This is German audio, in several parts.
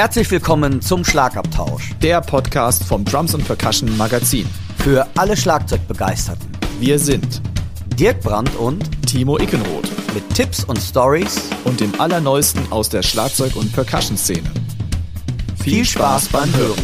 Herzlich willkommen zum Schlagabtausch. Der Podcast vom Drums und Percussion Magazin. Für alle Schlagzeugbegeisterten. Wir sind Dirk Brandt und Timo Ickenroth. Mit Tipps und Stories und dem Allerneuesten aus der Schlagzeug- und Percussion-Szene. Viel, Viel Spaß beim Hören.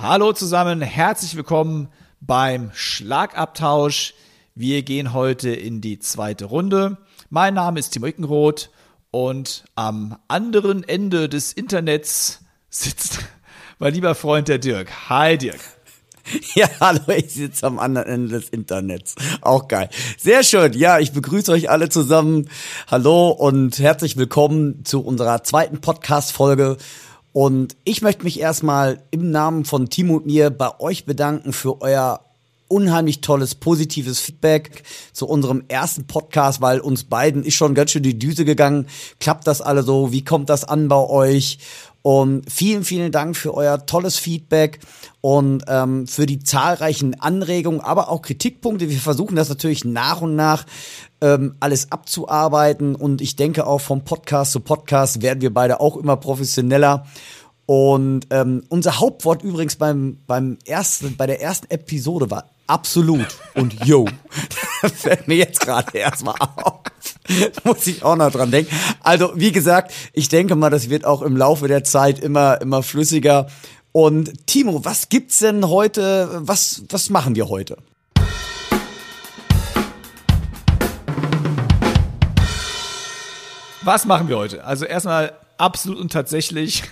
Hallo zusammen, herzlich willkommen beim Schlagabtausch. Wir gehen heute in die zweite Runde. Mein Name ist Timo Ickenroth und am anderen Ende des Internets sitzt mein lieber Freund der Dirk. Hi Dirk. Ja, hallo, ich sitze am anderen Ende des Internets. Auch geil. Sehr schön. Ja, ich begrüße euch alle zusammen. Hallo und herzlich willkommen zu unserer zweiten Podcast-Folge. Und ich möchte mich erstmal im Namen von Timo und mir bei euch bedanken für euer unheimlich tolles, positives Feedback zu unserem ersten Podcast, weil uns beiden ist schon ganz schön die Düse gegangen. Klappt das alle so? Wie kommt das an bei euch? Und vielen, vielen Dank für euer tolles Feedback und ähm, für die zahlreichen Anregungen, aber auch Kritikpunkte. Wir versuchen das natürlich nach und nach ähm, alles abzuarbeiten. Und ich denke auch vom Podcast zu Podcast werden wir beide auch immer professioneller. Und ähm, unser Hauptwort übrigens beim, beim ersten, bei der ersten Episode war absolut und yo. Das fällt mir jetzt gerade erstmal auf. Muss ich auch noch dran denken. Also, wie gesagt, ich denke mal, das wird auch im Laufe der Zeit immer, immer flüssiger. Und Timo, was gibt's denn heute? Was, was machen wir heute? Was machen wir heute? Also erstmal absolut und tatsächlich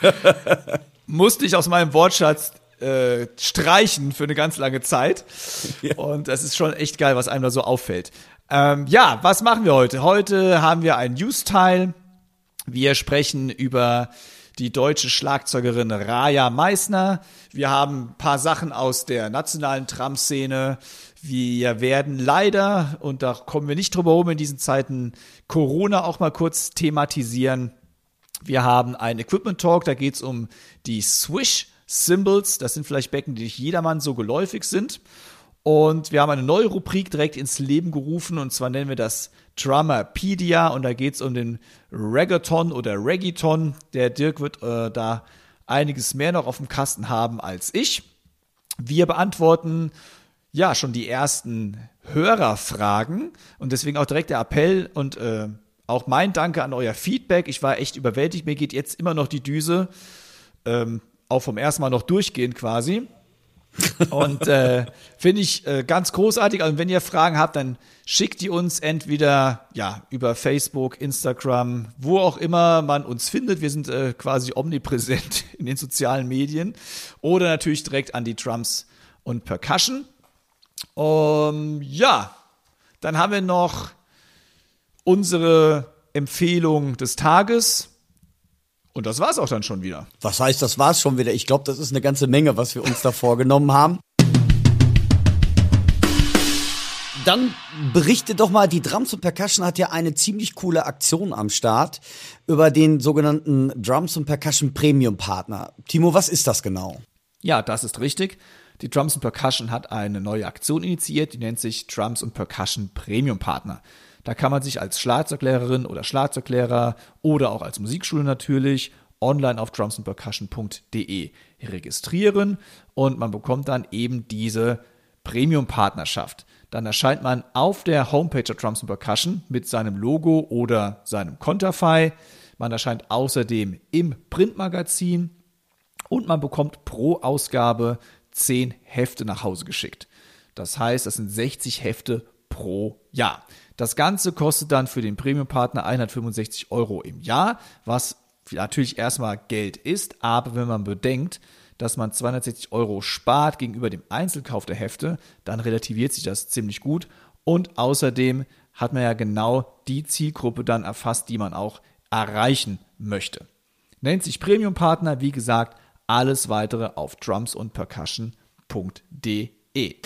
musste ich aus meinem Wortschatz äh, streichen für eine ganz lange Zeit. Ja. Und das ist schon echt geil, was einem da so auffällt. Ähm, ja, was machen wir heute? Heute haben wir ein News-Teil. Wir sprechen über die deutsche Schlagzeugerin Raja Meissner. Wir haben ein paar Sachen aus der nationalen Tram-Szene. Wir werden leider, und da kommen wir nicht drüber rum in diesen Zeiten, Corona auch mal kurz thematisieren. Wir haben einen Equipment Talk, da geht es um die Swish Symbols. Das sind vielleicht Becken, die nicht jedermann so geläufig sind. Und wir haben eine neue Rubrik direkt ins Leben gerufen und zwar nennen wir das Drummerpedia und da geht es um den Reggaeton oder Reggaeton. Der Dirk wird äh, da einiges mehr noch auf dem Kasten haben als ich. Wir beantworten ja schon die ersten Hörerfragen und deswegen auch direkt der Appell und äh, auch mein Danke an euer Feedback. Ich war echt überwältigt. Mir geht jetzt immer noch die Düse. Ähm, auch vom ersten Mal noch durchgehend quasi. Und äh, finde ich äh, ganz großartig. Und also wenn ihr Fragen habt, dann schickt die uns entweder ja über Facebook, Instagram, wo auch immer man uns findet. Wir sind äh, quasi omnipräsent in den sozialen Medien. Oder natürlich direkt an die Drums und Percussion. Um, ja, dann haben wir noch unsere Empfehlung des Tages. Und das war's auch dann schon wieder. Was heißt, das war's schon wieder? Ich glaube, das ist eine ganze Menge, was wir uns da vorgenommen haben. Dann berichte doch mal, die Drums und Percussion hat ja eine ziemlich coole Aktion am Start über den sogenannten Drums und Percussion Premium Partner. Timo, was ist das genau? Ja, das ist richtig. Die Drums und Percussion hat eine neue Aktion initiiert, die nennt sich Drums und Percussion Premium Partner. Da kann man sich als Schlagzeuglehrerin oder Schlagzeuglehrer oder auch als Musikschule natürlich online auf drumsandpercussion.de registrieren und man bekommt dann eben diese Premium-Partnerschaft. Dann erscheint man auf der Homepage der Drums Percussion mit seinem Logo oder seinem Konterfei. Man erscheint außerdem im Printmagazin und man bekommt pro Ausgabe 10 Hefte nach Hause geschickt. Das heißt, das sind 60 Hefte pro Jahr. Das Ganze kostet dann für den Premium-Partner 165 Euro im Jahr, was natürlich erstmal Geld ist, aber wenn man bedenkt, dass man 260 Euro spart gegenüber dem Einzelkauf der Hefte, dann relativiert sich das ziemlich gut. Und außerdem hat man ja genau die Zielgruppe dann erfasst, die man auch erreichen möchte. Nennt sich Premium Partner, wie gesagt, alles weitere auf drumsundpercussion.de.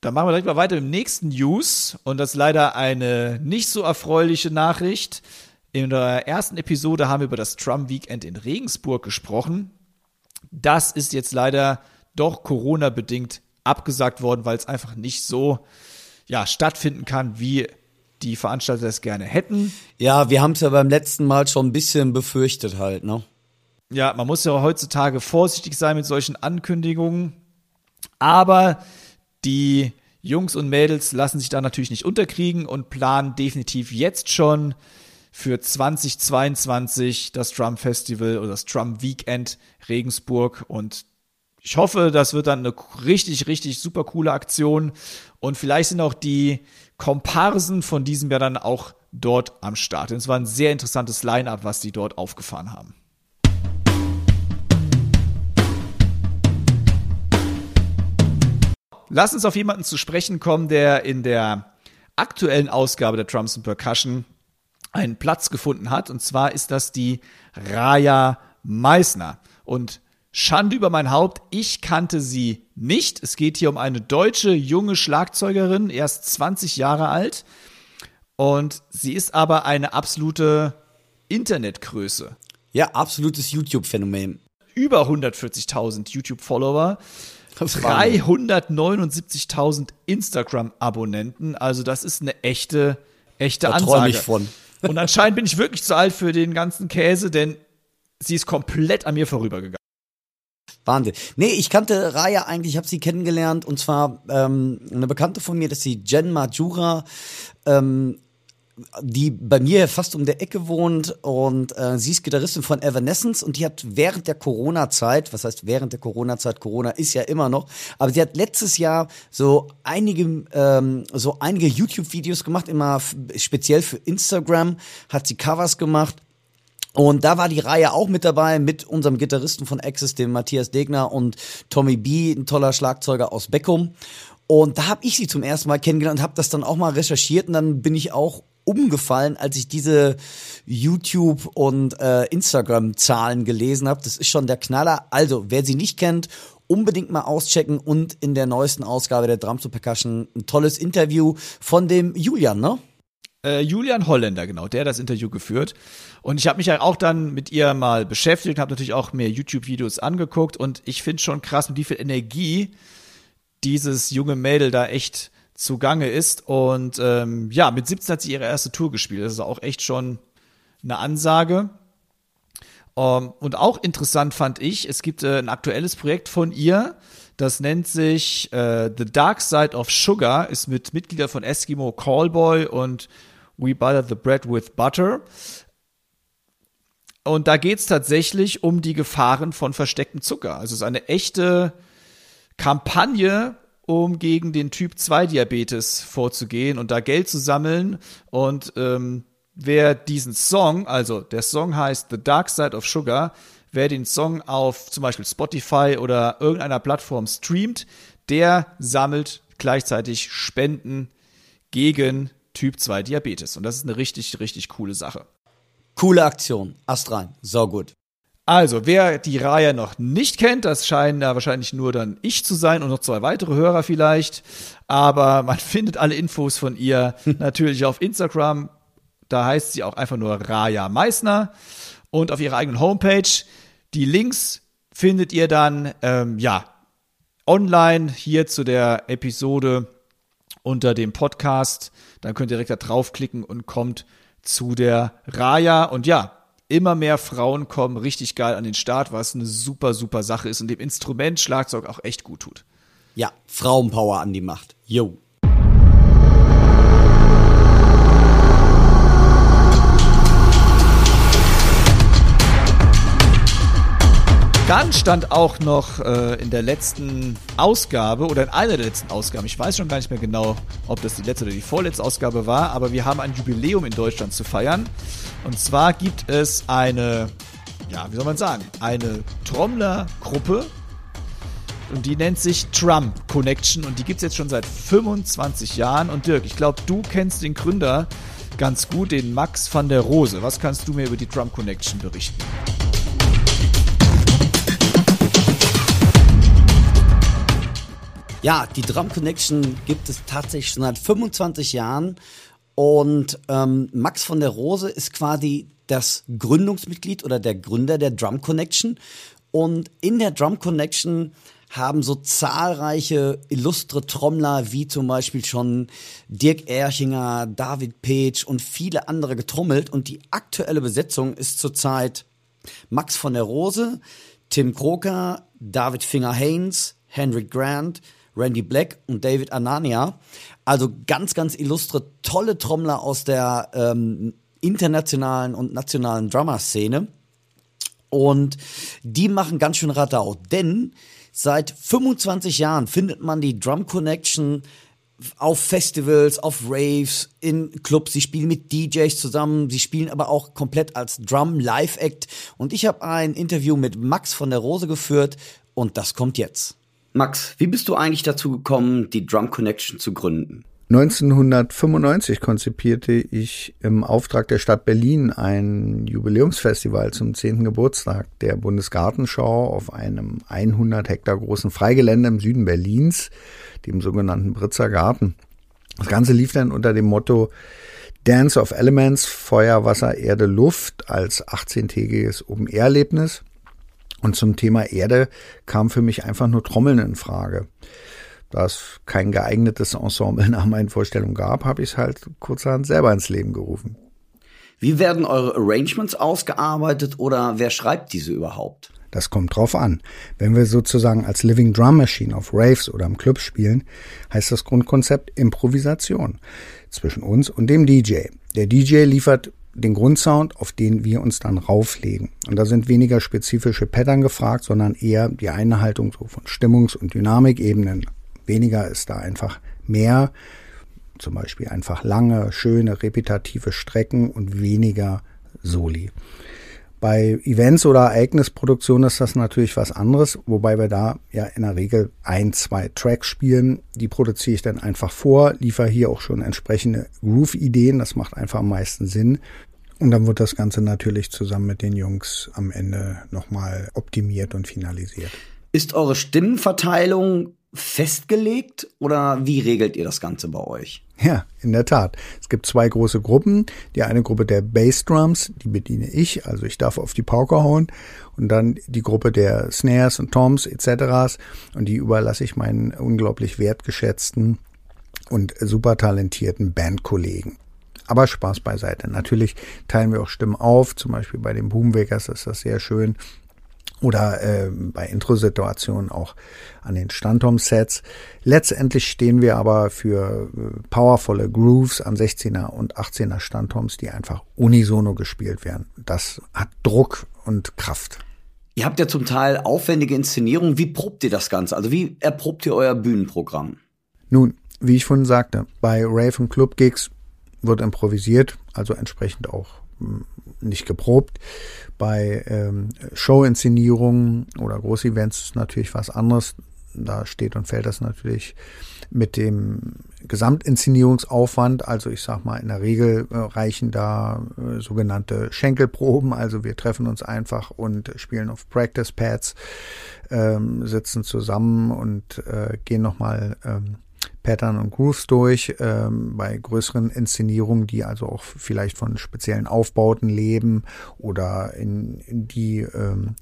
Dann machen wir direkt mal weiter dem nächsten News. Und das ist leider eine nicht so erfreuliche Nachricht. In der ersten Episode haben wir über das Trump Weekend in Regensburg gesprochen. Das ist jetzt leider doch Corona-bedingt abgesagt worden, weil es einfach nicht so ja, stattfinden kann, wie die Veranstalter es gerne hätten. Ja, wir haben es ja beim letzten Mal schon ein bisschen befürchtet halt, ne? Ja, man muss ja heutzutage vorsichtig sein mit solchen Ankündigungen. Aber die Jungs und Mädels lassen sich da natürlich nicht unterkriegen und planen definitiv jetzt schon für 2022 das Drum Festival oder das Drum Weekend Regensburg und ich hoffe, das wird dann eine richtig, richtig super coole Aktion und vielleicht sind auch die Komparsen von diesem Jahr dann auch dort am Start. Und es war ein sehr interessantes Line-up, was die dort aufgefahren haben. Lass uns auf jemanden zu sprechen kommen, der in der aktuellen Ausgabe der Drums and Percussion einen Platz gefunden hat. Und zwar ist das die Raya Meissner. Und Schande über mein Haupt, ich kannte sie nicht. Es geht hier um eine deutsche junge Schlagzeugerin, erst 20 Jahre alt. Und sie ist aber eine absolute Internetgröße. Ja, absolutes YouTube-Phänomen. Über 140.000 YouTube-Follower. 379.000 Instagram-Abonnenten. Also das ist eine echte, echte da Ansage. Ich von. Und anscheinend bin ich wirklich zu alt für den ganzen Käse, denn sie ist komplett an mir vorübergegangen. Wahnsinn. Nee, ich kannte Raya eigentlich, ich habe sie kennengelernt und zwar ähm, eine Bekannte von mir, das ist die Jen Majura, ähm, die bei mir fast um der Ecke wohnt und äh, sie ist Gitarristin von Evanescence und die hat während der Corona-Zeit, was heißt während der Corona-Zeit, Corona ist ja immer noch, aber sie hat letztes Jahr so einige, ähm, so einige YouTube-Videos gemacht, immer speziell für Instagram, hat sie Covers gemacht und da war die Reihe auch mit dabei mit unserem Gitarristen von Access, dem Matthias Degner und Tommy B, ein toller Schlagzeuger aus Beckum. Und da habe ich sie zum ersten Mal kennengelernt und habe das dann auch mal recherchiert und dann bin ich auch umgefallen, als ich diese YouTube- und äh, Instagram-Zahlen gelesen habe. Das ist schon der Knaller. Also, wer sie nicht kennt, unbedingt mal auschecken und in der neuesten Ausgabe der Drums to Percussion ein tolles Interview von dem Julian, ne? Äh, Julian Holländer, genau, der hat das Interview geführt. Und ich habe mich ja auch dann mit ihr mal beschäftigt, habe natürlich auch mehr YouTube-Videos angeguckt und ich finde schon krass, mit wie viel Energie dieses junge Mädel da echt zugange ist. Und ähm, ja, mit 17 hat sie ihre erste Tour gespielt. Das ist auch echt schon eine Ansage. Um, ähm, und auch interessant fand ich, es gibt äh, ein aktuelles Projekt von ihr, das nennt sich äh, The Dark Side of Sugar, ist mit Mitgliedern von Eskimo Callboy und We Butter the Bread with Butter. Und da geht es tatsächlich um die Gefahren von verstecktem Zucker. Also es ist eine echte Kampagne um gegen den Typ 2 Diabetes vorzugehen und da Geld zu sammeln. Und ähm, wer diesen Song, also der Song heißt The Dark Side of Sugar, wer den Song auf zum Beispiel Spotify oder irgendeiner Plattform streamt, der sammelt gleichzeitig Spenden gegen Typ 2 Diabetes. Und das ist eine richtig, richtig coole Sache. Coole Aktion. Ast rein. So gut. Also, wer die Reihe noch nicht kennt, das scheinen da wahrscheinlich nur dann ich zu sein und noch zwei weitere Hörer vielleicht. Aber man findet alle Infos von ihr natürlich auf Instagram. Da heißt sie auch einfach nur Raya Meissner. Und auf ihrer eigenen Homepage. Die Links findet ihr dann, ähm, ja, online hier zu der Episode unter dem Podcast. Dann könnt ihr direkt da draufklicken und kommt zu der Raya. Und ja, immer mehr Frauen kommen richtig geil an den Start, was eine super, super Sache ist und dem Instrument Schlagzeug auch echt gut tut. Ja, Frauenpower an die Macht. Yo. Dann stand auch noch äh, in der letzten Ausgabe oder in einer der letzten Ausgaben, ich weiß schon gar nicht mehr genau, ob das die letzte oder die vorletzte Ausgabe war, aber wir haben ein Jubiläum in Deutschland zu feiern. Und zwar gibt es eine, ja, wie soll man sagen, eine Trommlergruppe und die nennt sich Drum Connection und die gibt es jetzt schon seit 25 Jahren. Und Dirk, ich glaube, du kennst den Gründer ganz gut, den Max van der Rose. Was kannst du mir über die Drum Connection berichten? Ja, die Drum Connection gibt es tatsächlich schon seit 25 Jahren. Und ähm, Max von der Rose ist quasi das Gründungsmitglied oder der Gründer der Drum Connection. Und in der Drum Connection haben so zahlreiche illustre Trommler wie zum Beispiel schon Dirk Erchinger, David Page und viele andere getrommelt. Und die aktuelle Besetzung ist zurzeit Max von der Rose, Tim Kroker, David Finger-Haynes, Henrik Grant, Randy Black und David Anania. Also ganz, ganz illustre, tolle Trommler aus der ähm, internationalen und nationalen Drummer-Szene. Und die machen ganz schön Radau, denn seit 25 Jahren findet man die Drum Connection auf Festivals, auf Raves, in Clubs. Sie spielen mit DJs zusammen. Sie spielen aber auch komplett als Drum Live Act. Und ich habe ein Interview mit Max von der Rose geführt und das kommt jetzt. Max, wie bist du eigentlich dazu gekommen, die Drum Connection zu gründen? 1995 konzipierte ich im Auftrag der Stadt Berlin ein Jubiläumsfestival zum 10. Geburtstag der Bundesgartenschau auf einem 100 Hektar großen Freigelände im Süden Berlins, dem sogenannten Britzer Garten. Das Ganze lief dann unter dem Motto Dance of Elements, Feuer, Wasser, Erde, Luft als 18-tägiges Open-Air-Erlebnis. Und zum Thema Erde kam für mich einfach nur Trommeln in Frage da es kein geeignetes Ensemble nach meinen Vorstellungen gab, habe ich es halt kurzerhand selber ins Leben gerufen. Wie werden eure Arrangements ausgearbeitet oder wer schreibt diese überhaupt? Das kommt drauf an. Wenn wir sozusagen als Living Drum Machine auf Raves oder im Club spielen, heißt das Grundkonzept Improvisation zwischen uns und dem DJ. Der DJ liefert den Grundsound, auf den wir uns dann rauflegen. Und da sind weniger spezifische Pattern gefragt, sondern eher die Einhaltung so von Stimmungs- und Dynamikebenen, Weniger ist da einfach mehr. Zum Beispiel einfach lange, schöne, repetitive Strecken und weniger Soli. Bei Events oder Ereignisproduktionen ist das natürlich was anderes, wobei wir da ja in der Regel ein, zwei Tracks spielen. Die produziere ich dann einfach vor, liefere hier auch schon entsprechende Groove-Ideen. Das macht einfach am meisten Sinn. Und dann wird das Ganze natürlich zusammen mit den Jungs am Ende nochmal optimiert und finalisiert. Ist eure Stimmenverteilung festgelegt oder wie regelt ihr das Ganze bei euch? Ja, in der Tat. Es gibt zwei große Gruppen. Die eine Gruppe der Bassdrums, die bediene ich, also ich darf auf die Pauke hauen. Und dann die Gruppe der Snares und Toms etc. Und die überlasse ich meinen unglaublich wertgeschätzten und super talentierten Bandkollegen. Aber Spaß beiseite. Natürlich teilen wir auch Stimmen auf. Zum Beispiel bei den Boomwakers ist das sehr schön oder äh, bei Intro-Situationen auch an den Standtom-Sets. Letztendlich stehen wir aber für äh, powervolle Grooves an 16er und 18er Standtoms, die einfach unisono gespielt werden. Das hat Druck und Kraft. Ihr habt ja zum Teil aufwendige Inszenierungen. Wie probt ihr das Ganze? Also wie erprobt ihr euer Bühnenprogramm? Nun, wie ich vorhin sagte, bei Rave und Club Gigs wird improvisiert, also entsprechend auch hm, nicht geprobt. Bei ähm, Show-Inszenierungen oder Großevents ist natürlich was anderes. Da steht und fällt das natürlich mit dem Gesamtinszenierungsaufwand. Also ich sag mal, in der Regel äh, reichen da äh, sogenannte Schenkelproben. Also wir treffen uns einfach und spielen auf Practice Pads, ähm, sitzen zusammen und äh, gehen nochmal ähm, Pattern und Grooves durch, ähm, bei größeren Inszenierungen, die also auch vielleicht von speziellen Aufbauten leben oder in, in die ähm,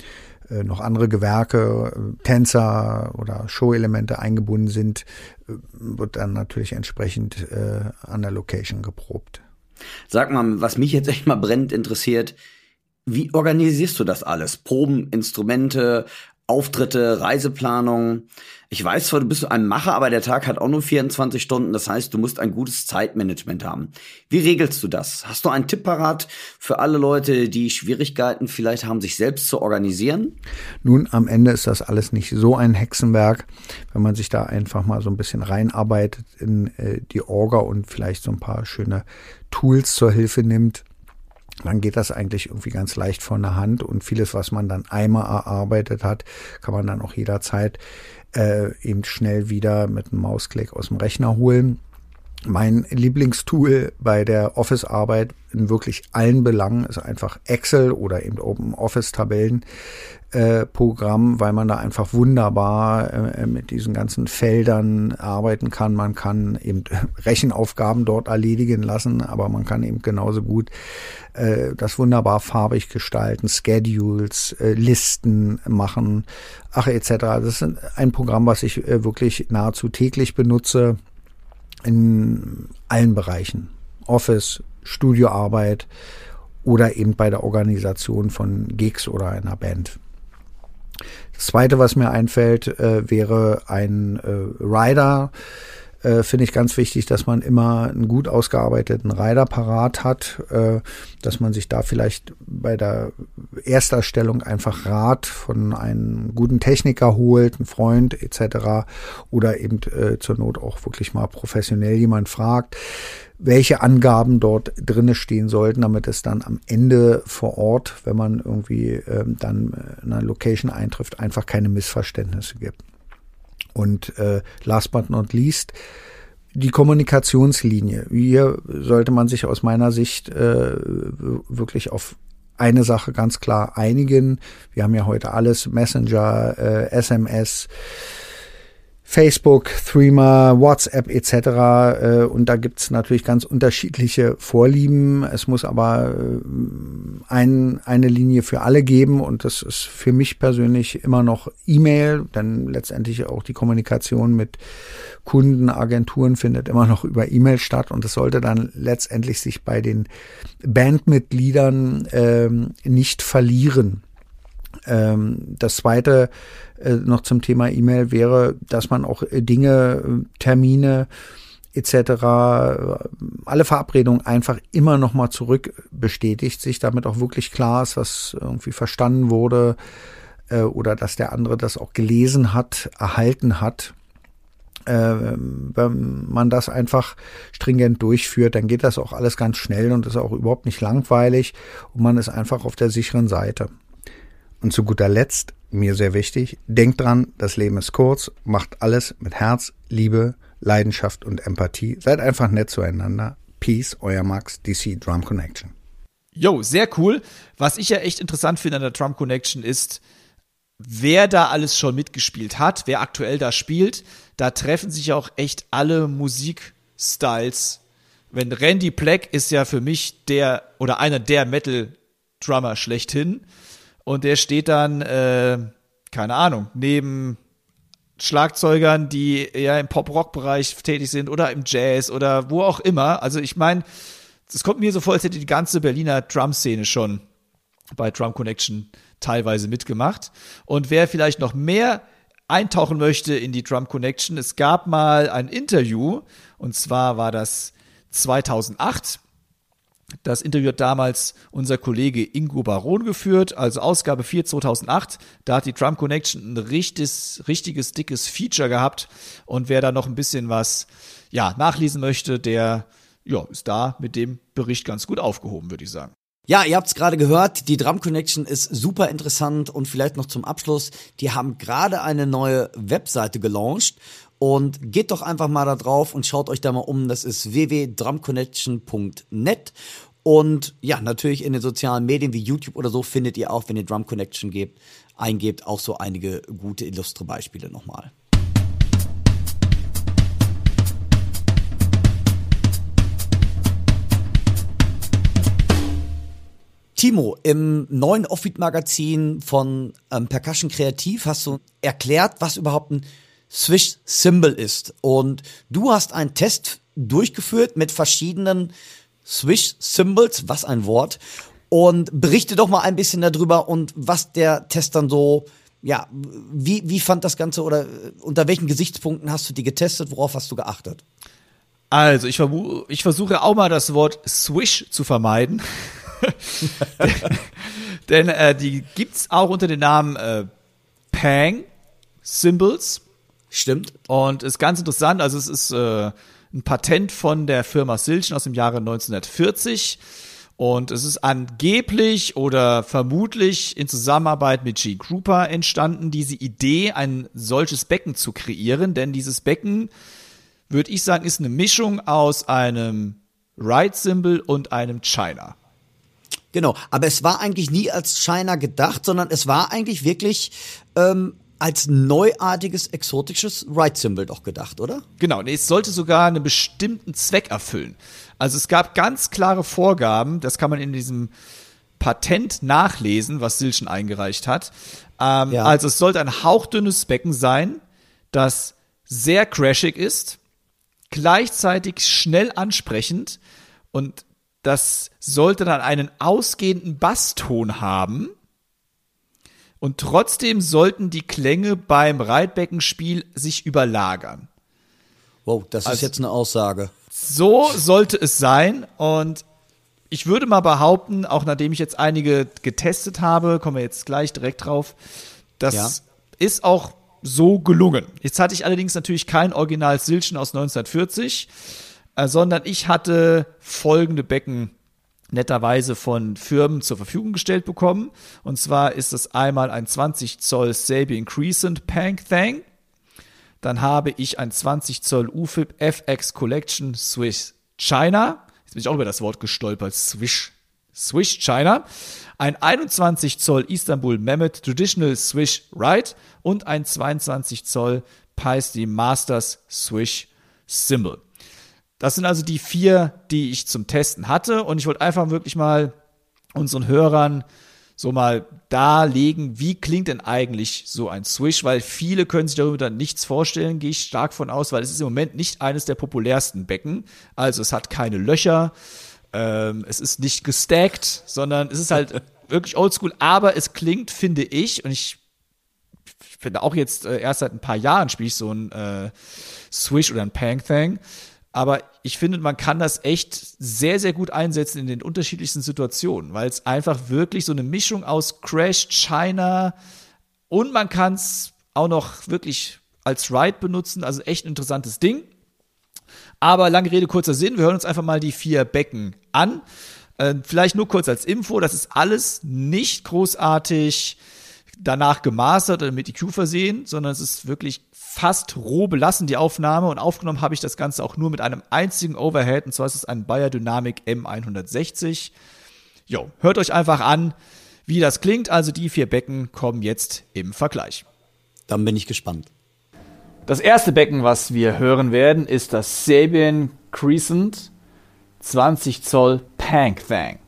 äh, noch andere Gewerke, äh, Tänzer oder Show-Elemente eingebunden sind, äh, wird dann natürlich entsprechend äh, an der Location geprobt. Sag mal, was mich jetzt echt mal brennend interessiert, wie organisierst du das alles? Proben, Instrumente, Auftritte, Reiseplanung. Ich weiß zwar, du bist ein Macher, aber der Tag hat auch nur 24 Stunden. Das heißt, du musst ein gutes Zeitmanagement haben. Wie regelst du das? Hast du einen Tipp parat für alle Leute, die Schwierigkeiten vielleicht haben, sich selbst zu organisieren? Nun, am Ende ist das alles nicht so ein Hexenwerk, wenn man sich da einfach mal so ein bisschen reinarbeitet in äh, die Orga und vielleicht so ein paar schöne Tools zur Hilfe nimmt dann geht das eigentlich irgendwie ganz leicht von der Hand und vieles, was man dann einmal erarbeitet hat, kann man dann auch jederzeit äh, eben schnell wieder mit einem Mausklick aus dem Rechner holen. Mein Lieblingstool bei der Office-Arbeit in wirklich allen Belangen ist einfach Excel oder eben Open Office Tabellen äh, Programm, weil man da einfach wunderbar äh, mit diesen ganzen Feldern arbeiten kann. Man kann eben Rechenaufgaben dort erledigen lassen, aber man kann eben genauso gut äh, das wunderbar farbig gestalten, Schedules, äh, Listen machen, ach etc. Das ist ein Programm, was ich äh, wirklich nahezu täglich benutze in allen Bereichen. Office, Studioarbeit oder eben bei der Organisation von Gigs oder einer Band. Das zweite, was mir einfällt, äh, wäre ein äh, Rider. Äh, Finde ich ganz wichtig, dass man immer einen gut ausgearbeiteten Rider parat hat, äh, dass man sich da vielleicht bei der Ersterstellung einfach Rat von einem guten Techniker holt, einen Freund etc. oder eben äh, zur Not auch wirklich mal professionell jemand fragt welche Angaben dort drinne stehen sollten, damit es dann am Ende vor Ort, wenn man irgendwie ähm, dann in einer Location eintrifft, einfach keine Missverständnisse gibt. Und äh, last but not least, die Kommunikationslinie. Hier sollte man sich aus meiner Sicht äh, wirklich auf eine Sache ganz klar einigen. Wir haben ja heute alles, Messenger, äh, SMS, Facebook, Threema, WhatsApp etc. Äh, und da gibt's natürlich ganz unterschiedliche Vorlieben. Es muss aber äh, ein, eine Linie für alle geben und das ist für mich persönlich immer noch E-Mail, denn letztendlich auch die Kommunikation mit Kunden, Agenturen findet immer noch über E-Mail statt und es sollte dann letztendlich sich bei den Bandmitgliedern ähm, nicht verlieren. Ähm, das zweite äh, noch zum Thema E-Mail wäre, dass man auch äh, Dinge, äh, Termine etc., alle Verabredungen einfach immer noch mal zurück bestätigt, sich damit auch wirklich klar ist, was irgendwie verstanden wurde oder dass der andere das auch gelesen hat, erhalten hat. wenn man das einfach stringent durchführt, dann geht das auch alles ganz schnell und ist auch überhaupt nicht langweilig und man ist einfach auf der sicheren Seite. Und zu guter Letzt, mir sehr wichtig, denkt dran, das Leben ist kurz, macht alles mit Herz, Liebe, Leidenschaft und Empathie. Seid einfach nett zueinander. Peace, euer Max, DC Drum Connection. Jo, sehr cool. Was ich ja echt interessant finde an der Drum Connection ist, wer da alles schon mitgespielt hat, wer aktuell da spielt. Da treffen sich auch echt alle Musikstyles. Wenn Randy Black ist ja für mich der oder einer der Metal Drummer schlechthin. Und der steht dann, äh, keine Ahnung, neben Schlagzeugern, die eher im Pop-Rock-Bereich tätig sind oder im Jazz oder wo auch immer. Also ich meine, es kommt mir so vor, als hätte die ganze Berliner Drum-Szene schon bei Drum Connection teilweise mitgemacht. Und wer vielleicht noch mehr eintauchen möchte in die Drum Connection, es gab mal ein Interview, und zwar war das 2008 das Interview hat damals unser Kollege Ingo Baron geführt, also Ausgabe 4 2008. Da hat die Drum Connection ein richtiges, richtiges dickes Feature gehabt. Und wer da noch ein bisschen was ja, nachlesen möchte, der ja, ist da mit dem Bericht ganz gut aufgehoben, würde ich sagen. Ja, ihr habt es gerade gehört, die Drum Connection ist super interessant und vielleicht noch zum Abschluss, die haben gerade eine neue Webseite gelauncht und geht doch einfach mal da drauf und schaut euch da mal um. Das ist www.drumconnection.net. Und ja, natürlich in den sozialen Medien wie YouTube oder so findet ihr auch, wenn ihr Drum Connection gebt, eingebt, auch so einige gute illustre Beispiele nochmal. Timo, im neuen Offbeat-Magazin von ähm, Percussion Kreativ hast du erklärt, was überhaupt ein Swish Symbol ist. Und du hast einen Test durchgeführt mit verschiedenen Swish Symbols, was ein Wort. Und berichte doch mal ein bisschen darüber und was der Test dann so, ja, wie, wie fand das Ganze oder unter welchen Gesichtspunkten hast du die getestet? Worauf hast du geachtet? Also, ich, ich versuche auch mal das Wort Swish zu vermeiden. denn äh, die gibt's auch unter dem Namen äh, Pang Symbols. Stimmt. Und ist ganz interessant. Also es ist äh, ein Patent von der Firma Silchen aus dem Jahre 1940. Und es ist angeblich oder vermutlich in Zusammenarbeit mit G. Grouper entstanden, diese Idee, ein solches Becken zu kreieren. Denn dieses Becken würde ich sagen, ist eine Mischung aus einem Right-Symbol und einem China. Genau, aber es war eigentlich nie als China gedacht, sondern es war eigentlich wirklich ähm, als neuartiges, exotisches Right-Symbol doch gedacht, oder? Genau, nee, es sollte sogar einen bestimmten Zweck erfüllen. Also es gab ganz klare Vorgaben, das kann man in diesem Patent nachlesen, was Silchen eingereicht hat. Ähm, ja. Also es sollte ein hauchdünnes Becken sein, das sehr crashig ist, gleichzeitig schnell ansprechend und das sollte dann einen ausgehenden Basston haben. Und trotzdem sollten die Klänge beim Reitbeckenspiel sich überlagern. Wow, das also, ist jetzt eine Aussage. So sollte es sein. Und ich würde mal behaupten, auch nachdem ich jetzt einige getestet habe, kommen wir jetzt gleich direkt drauf, das ja. ist auch so gelungen. Jetzt hatte ich allerdings natürlich kein Original Silchen aus 1940, äh, sondern ich hatte folgende Becken netterweise von Firmen zur Verfügung gestellt bekommen. Und zwar ist es einmal ein 20 Zoll Sabian Crescent Pank Thang. Dann habe ich ein 20 Zoll UFIP FX Collection Swiss China. Jetzt bin ich auch über das Wort gestolpert. Swish. Swiss China. Ein 21 Zoll Istanbul Mehmet Traditional Swish Ride und ein 22 Zoll Paisley Masters Swish Symbol. Das sind also die vier, die ich zum Testen hatte. Und ich wollte einfach wirklich mal unseren Hörern so mal darlegen, wie klingt denn eigentlich so ein Swish, weil viele können sich darüber dann nichts vorstellen, gehe ich stark von aus, weil es ist im Moment nicht eines der populärsten Becken. Also es hat keine Löcher, ähm, es ist nicht gestackt, sondern es ist halt wirklich oldschool, aber es klingt, finde ich, und ich finde auch jetzt äh, erst seit ein paar Jahren spiele ich so ein äh, Swish oder ein Pang Thang, aber ich finde, man kann das echt sehr, sehr gut einsetzen in den unterschiedlichsten Situationen, weil es einfach wirklich so eine Mischung aus Crash, China und man kann es auch noch wirklich als Ride benutzen. Also echt ein interessantes Ding. Aber lange Rede, kurzer Sinn. Wir hören uns einfach mal die vier Becken an. Äh, vielleicht nur kurz als Info. Das ist alles nicht großartig danach gemastert oder mit EQ versehen, sondern es ist wirklich fast roh belassen, die Aufnahme. Und aufgenommen habe ich das Ganze auch nur mit einem einzigen Overhead. Und zwar ist es ein Bayer Dynamic M160. Jo, hört euch einfach an, wie das klingt. Also die vier Becken kommen jetzt im Vergleich. Dann bin ich gespannt. Das erste Becken, was wir hören werden, ist das Sabian Crescent 20 Zoll Pank Thang.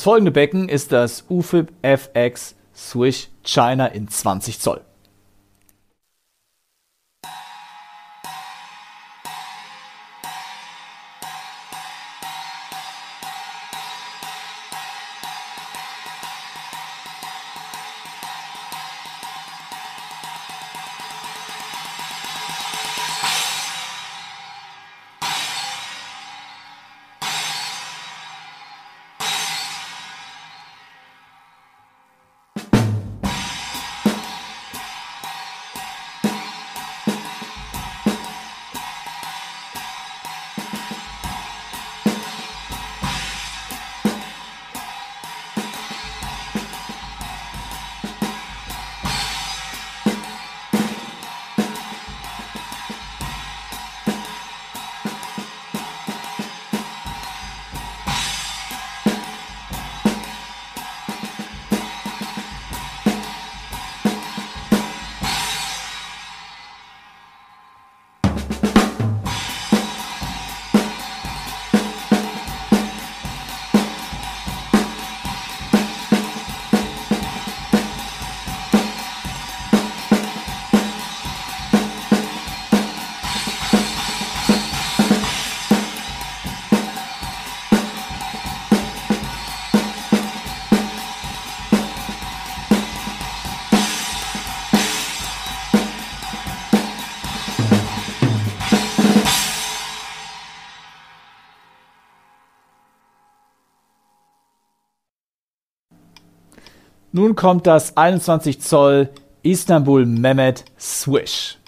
Das folgende Becken ist das UFIP FX Swish China in 20 Zoll. Nun kommt das 21 Zoll Istanbul Mehmet Swish.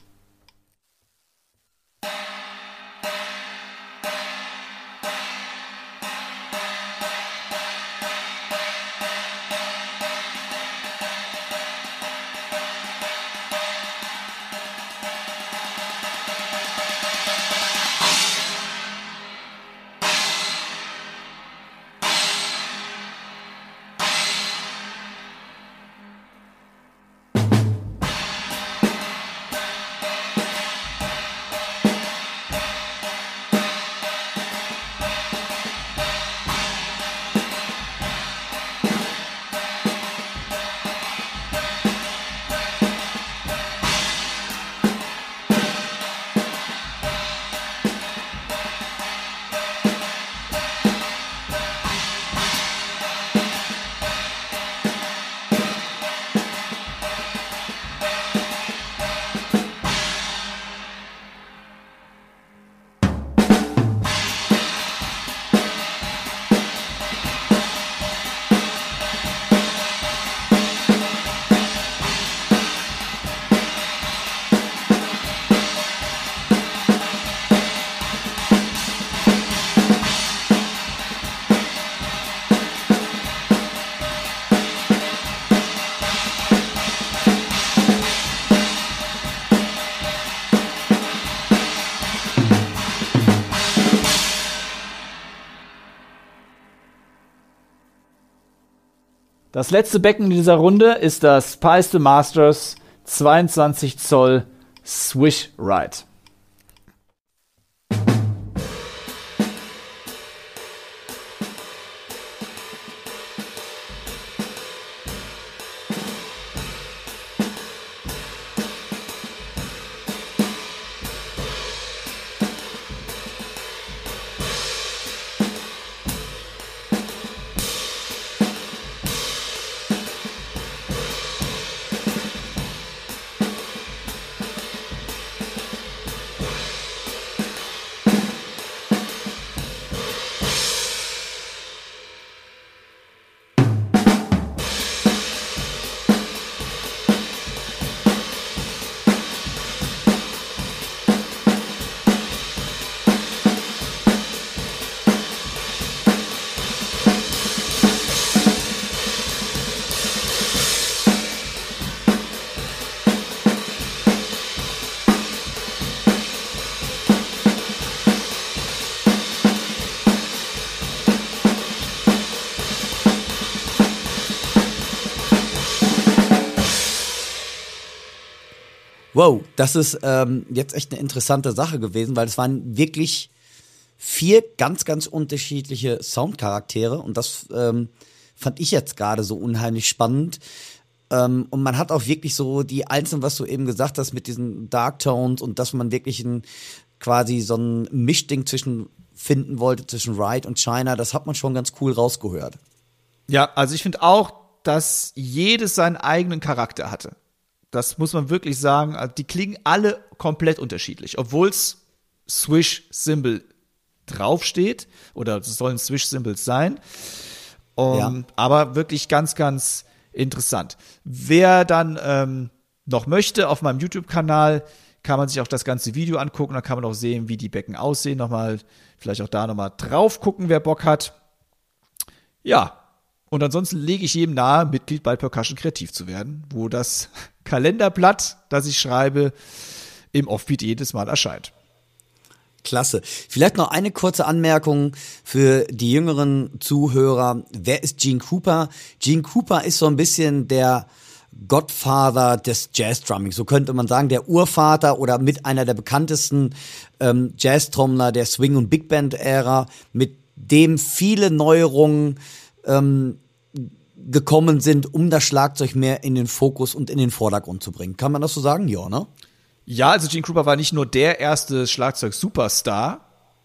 Das letzte Becken dieser Runde ist das Pies the Masters 22 Zoll Swish Ride. Wow, das ist ähm, jetzt echt eine interessante Sache gewesen, weil es waren wirklich vier ganz, ganz unterschiedliche Soundcharaktere und das ähm, fand ich jetzt gerade so unheimlich spannend. Ähm, und man hat auch wirklich so die einzelnen, was du eben gesagt hast, mit diesen Dark Tones und dass man wirklich ein, quasi so ein Mischding zwischen finden wollte, zwischen Ride und China, das hat man schon ganz cool rausgehört. Ja, also ich finde auch, dass jedes seinen eigenen Charakter hatte. Das muss man wirklich sagen. Also die klingen alle komplett unterschiedlich, obwohl es Swish-Symbol draufsteht oder es sollen Swish-Symbols sein. Um, ja. Aber wirklich ganz, ganz interessant. Wer dann ähm, noch möchte, auf meinem YouTube-Kanal kann man sich auch das ganze Video angucken. Da kann man auch sehen, wie die Becken aussehen. Nochmal, vielleicht auch da nochmal drauf gucken, wer Bock hat. Ja. Und ansonsten lege ich jedem nahe, Mitglied bei Percussion kreativ zu werden, wo das Kalenderblatt, das ich schreibe, im Offbeat jedes Mal erscheint. Klasse. Vielleicht noch eine kurze Anmerkung für die jüngeren Zuhörer. Wer ist Gene Cooper? Gene Cooper ist so ein bisschen der Godfather des Jazz-Drumming. So könnte man sagen, der Urvater oder mit einer der bekanntesten ähm, Jazz-Trommler der Swing- und Big Band-Ära, mit dem viele Neuerungen ähm, gekommen sind, um das Schlagzeug mehr in den Fokus und in den Vordergrund zu bringen. Kann man das so sagen? Ja, ne? Ja, also Gene Krupa war nicht nur der erste Schlagzeug-Superstar,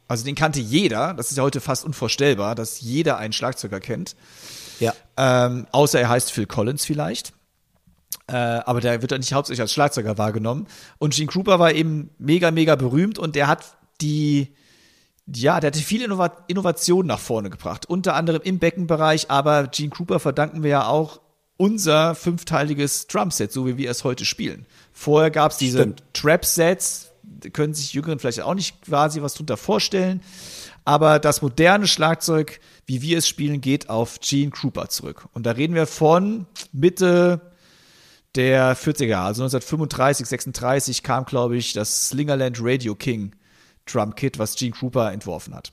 also den kannte jeder. Das ist ja heute fast unvorstellbar, dass jeder einen Schlagzeuger kennt. Ja. Ähm, außer er heißt Phil Collins vielleicht. Äh, aber der wird ja nicht hauptsächlich als Schlagzeuger wahrgenommen. Und Gene Krupa war eben mega, mega berühmt und der hat die, ja, der hat viel Innovat Innovation nach vorne gebracht. Unter anderem im Beckenbereich, aber Gene Krupa verdanken wir ja auch unser fünfteiliges Drumset, so wie wir es heute spielen. Vorher gab es diese Trap-Sets, können sich Jüngeren vielleicht auch nicht quasi was drunter vorstellen. Aber das moderne Schlagzeug, wie wir es spielen, geht auf Gene Krupa zurück. Und da reden wir von Mitte der 40er Jahre, also 1935, 36 kam, glaube ich, das Slingerland Radio King Drum Kit, was Gene Krupa entworfen hat.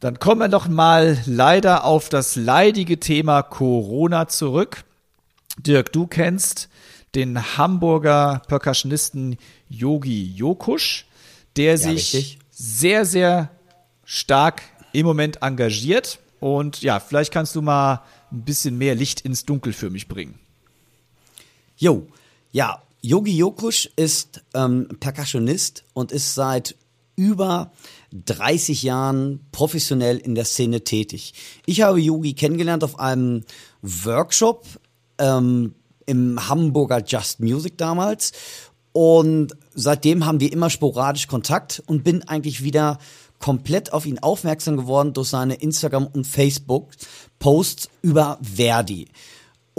Dann kommen wir noch mal leider auf das leidige Thema Corona zurück. Dirk, du kennst den Hamburger Percussionisten Yogi Jokusch, der ja, sich richtig. sehr, sehr stark im Moment engagiert. Und ja, vielleicht kannst du mal ein bisschen mehr Licht ins Dunkel für mich bringen. Jo, ja, Yogi Jokusch ist ähm, Percussionist und ist seit über 30 Jahren professionell in der Szene tätig. Ich habe Yogi kennengelernt auf einem Workshop ähm, im Hamburger Just Music damals. Und seitdem haben wir immer sporadisch Kontakt und bin eigentlich wieder komplett auf ihn aufmerksam geworden durch seine Instagram- und Facebook-Posts über Verdi.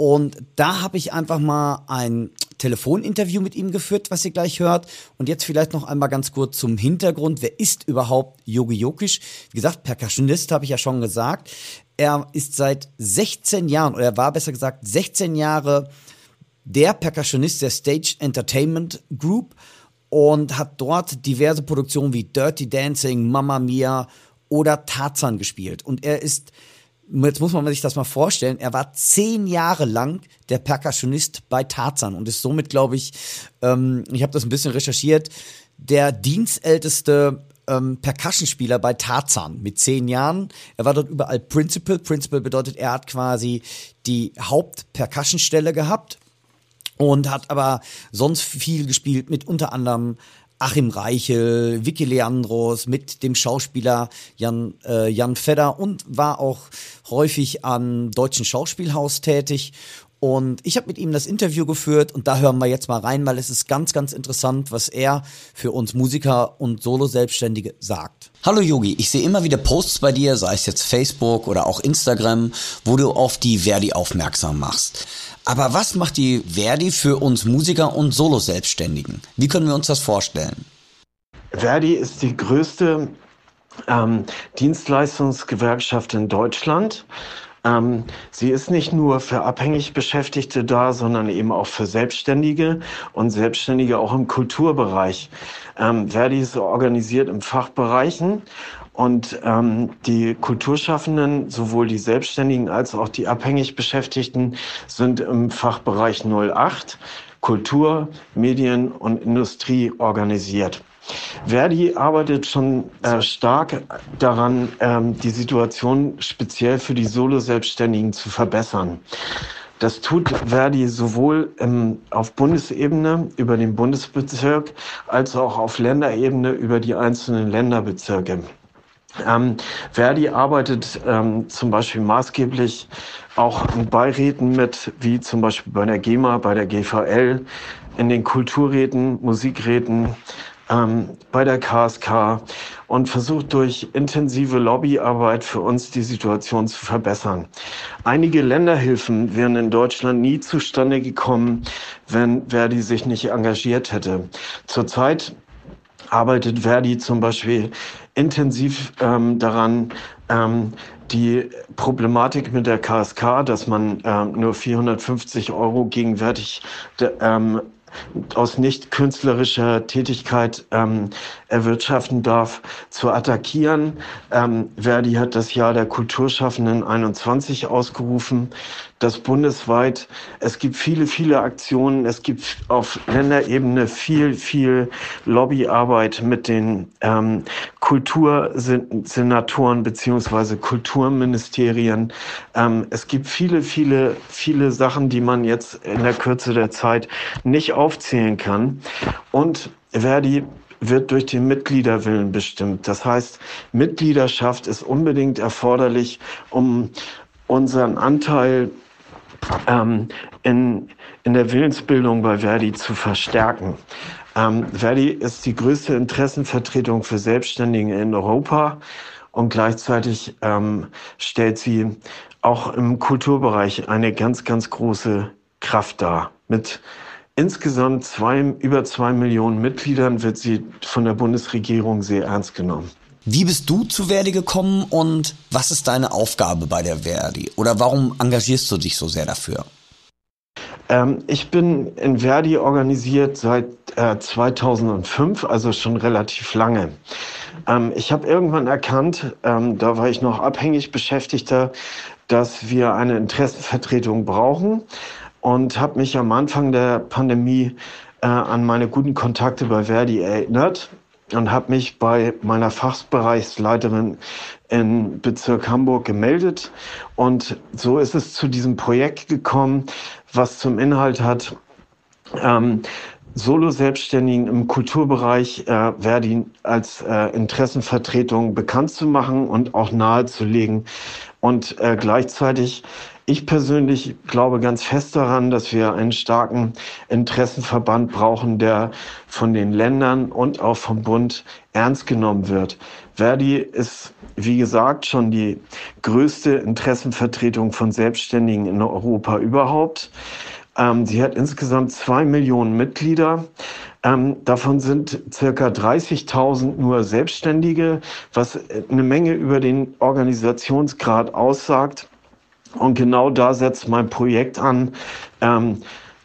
Und da habe ich einfach mal ein Telefoninterview mit ihm geführt, was ihr gleich hört. Und jetzt vielleicht noch einmal ganz kurz zum Hintergrund. Wer ist überhaupt Yogi Jokisch? Wie gesagt, Percussionist habe ich ja schon gesagt. Er ist seit 16 Jahren, oder er war besser gesagt 16 Jahre der Percussionist der Stage Entertainment Group und hat dort diverse Produktionen wie Dirty Dancing, Mamma Mia oder Tarzan gespielt. Und er ist jetzt muss man sich das mal vorstellen, er war zehn Jahre lang der Percussionist bei Tarzan und ist somit, glaube ich, ähm, ich habe das ein bisschen recherchiert, der dienstälteste ähm, Percussionspieler bei Tarzan mit zehn Jahren. Er war dort überall Principal. Principal bedeutet, er hat quasi die Haupt-Percussion-Stelle gehabt und hat aber sonst viel gespielt mit unter anderem Achim Reichel, Vicky Leandros, mit dem Schauspieler Jan, äh, Jan Fedder und war auch häufig am Deutschen Schauspielhaus tätig. Und ich habe mit ihm das Interview geführt und da hören wir jetzt mal rein, weil es ist ganz, ganz interessant, was er für uns Musiker und Solo-Selbstständige sagt. Hallo Yogi, ich sehe immer wieder Posts bei dir, sei es jetzt Facebook oder auch Instagram, wo du auf die Verdi aufmerksam machst. Aber was macht die Verdi für uns Musiker und Solo-Selbstständigen? Wie können wir uns das vorstellen? Verdi ist die größte ähm, Dienstleistungsgewerkschaft in Deutschland. Ähm, sie ist nicht nur für abhängig Beschäftigte da, sondern eben auch für Selbstständige und Selbstständige auch im Kulturbereich. Ähm, Verdi ist organisiert im Fachbereichen und ähm, die Kulturschaffenden, sowohl die Selbstständigen als auch die abhängig Beschäftigten, sind im Fachbereich 08 Kultur, Medien und Industrie organisiert. Verdi arbeitet schon äh, stark daran, ähm, die Situation speziell für die Solo-Selbstständigen zu verbessern. Das tut Verdi sowohl ähm, auf Bundesebene über den Bundesbezirk als auch auf Länderebene über die einzelnen Länderbezirke. Ähm, Verdi arbeitet ähm, zum Beispiel maßgeblich auch in Beiräten mit, wie zum Beispiel bei der GEMA, bei der GVL, in den Kulturräten, Musikräten, ähm, bei der KSK und versucht durch intensive Lobbyarbeit für uns die Situation zu verbessern. Einige Länderhilfen wären in Deutschland nie zustande gekommen, wenn Verdi sich nicht engagiert hätte. Zurzeit arbeitet Verdi zum Beispiel intensiv ähm, daran, ähm, die Problematik mit der KSK, dass man ähm, nur 450 Euro gegenwärtig ähm, aus nicht künstlerischer Tätigkeit ähm, erwirtschaften darf, zu attackieren. Ähm, Verdi hat das Jahr der Kulturschaffenden 21 ausgerufen das bundesweit. Es gibt viele, viele Aktionen. Es gibt auf Länderebene viel, viel Lobbyarbeit mit den ähm, Kultursenatoren beziehungsweise Kulturministerien. Ähm, es gibt viele, viele, viele Sachen, die man jetzt in der Kürze der Zeit nicht aufzählen kann. Und Verdi wird durch den Mitgliederwillen bestimmt. Das heißt, Mitgliedschaft ist unbedingt erforderlich, um unseren Anteil ähm, in, in der Willensbildung bei Verdi zu verstärken. Ähm, Verdi ist die größte Interessenvertretung für Selbstständige in Europa und gleichzeitig ähm, stellt sie auch im Kulturbereich eine ganz, ganz große Kraft dar. Mit insgesamt zwei, über zwei Millionen Mitgliedern wird sie von der Bundesregierung sehr ernst genommen. Wie bist du zu Verdi gekommen und was ist deine Aufgabe bei der Verdi? Oder warum engagierst du dich so sehr dafür? Ähm, ich bin in Verdi organisiert seit äh, 2005, also schon relativ lange. Ähm, ich habe irgendwann erkannt, ähm, da war ich noch abhängig Beschäftigter, dass wir eine Interessenvertretung brauchen und habe mich am Anfang der Pandemie äh, an meine guten Kontakte bei Verdi erinnert und habe mich bei meiner Fachbereichsleiterin in Bezirk Hamburg gemeldet. Und so ist es zu diesem Projekt gekommen, was zum Inhalt hat, ähm, Solo-Selbstständigen im Kulturbereich äh, Verdi als äh, Interessenvertretung bekannt zu machen und auch nahezulegen. Und äh, gleichzeitig ich persönlich glaube ganz fest daran, dass wir einen starken Interessenverband brauchen, der von den Ländern und auch vom Bund ernst genommen wird. Verdi ist, wie gesagt, schon die größte Interessenvertretung von Selbstständigen in Europa überhaupt. Ähm, sie hat insgesamt zwei Millionen Mitglieder. Ähm, davon sind circa 30.000 nur Selbstständige, was eine Menge über den Organisationsgrad aussagt. Und genau da setzt mein Projekt an, ähm,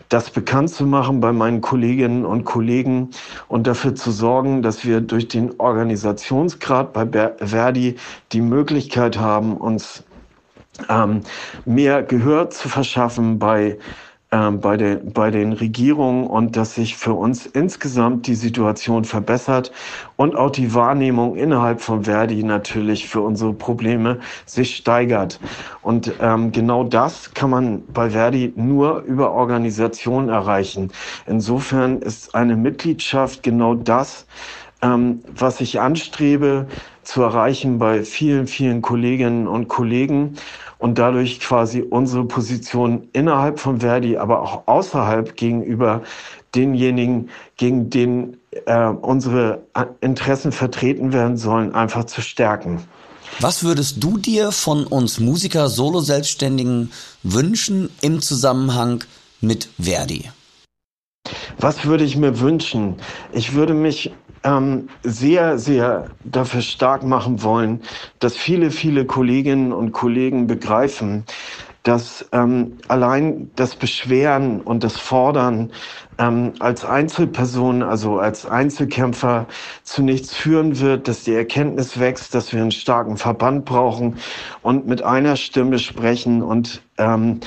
das bekannt zu machen bei meinen Kolleginnen und Kollegen und dafür zu sorgen, dass wir durch den Organisationsgrad bei Verdi die Möglichkeit haben, uns ähm, mehr Gehör zu verschaffen bei bei, den, bei den Regierungen und dass sich für uns insgesamt die Situation verbessert und auch die Wahrnehmung innerhalb von Verdi natürlich für unsere Probleme sich steigert. Und ähm, genau das kann man bei Verdi nur über Organisation erreichen. Insofern ist eine Mitgliedschaft genau das, ähm, was ich anstrebe zu erreichen bei vielen, vielen Kolleginnen und Kollegen und dadurch quasi unsere Position innerhalb von Verdi, aber auch außerhalb gegenüber denjenigen, gegen denen äh, unsere Interessen vertreten werden sollen, einfach zu stärken. Was würdest du dir von uns Musiker, Solo-Selbstständigen wünschen im Zusammenhang mit Verdi? Was würde ich mir wünschen? Ich würde mich ähm, sehr, sehr dafür stark machen wollen, dass viele, viele Kolleginnen und Kollegen begreifen, dass ähm, allein das Beschweren und das Fordern ähm, als Einzelperson, also als Einzelkämpfer zu nichts führen wird, dass die Erkenntnis wächst, dass wir einen starken Verband brauchen und mit einer Stimme sprechen und ähm,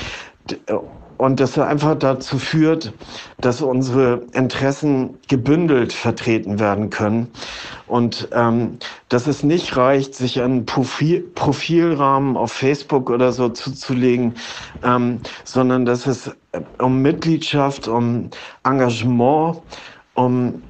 und das einfach dazu führt, dass unsere Interessen gebündelt vertreten werden können. Und ähm, dass es nicht reicht, sich einen Profil, Profilrahmen auf Facebook oder so zuzulegen, ähm, sondern dass es um Mitgliedschaft, um Engagement, um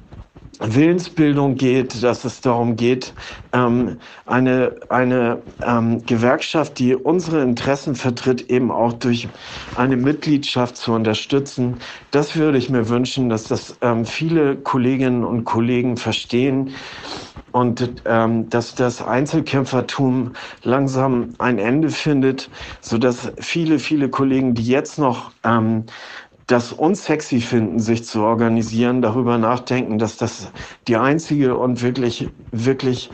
Willensbildung geht, dass es darum geht, ähm, eine, eine ähm, Gewerkschaft, die unsere Interessen vertritt, eben auch durch eine Mitgliedschaft zu unterstützen. Das würde ich mir wünschen, dass das ähm, viele Kolleginnen und Kollegen verstehen und ähm, dass das Einzelkämpfertum langsam ein Ende findet, so dass viele, viele Kollegen, die jetzt noch ähm, das unsexy finden, sich zu organisieren, darüber nachdenken, dass das die einzige und wirklich, wirklich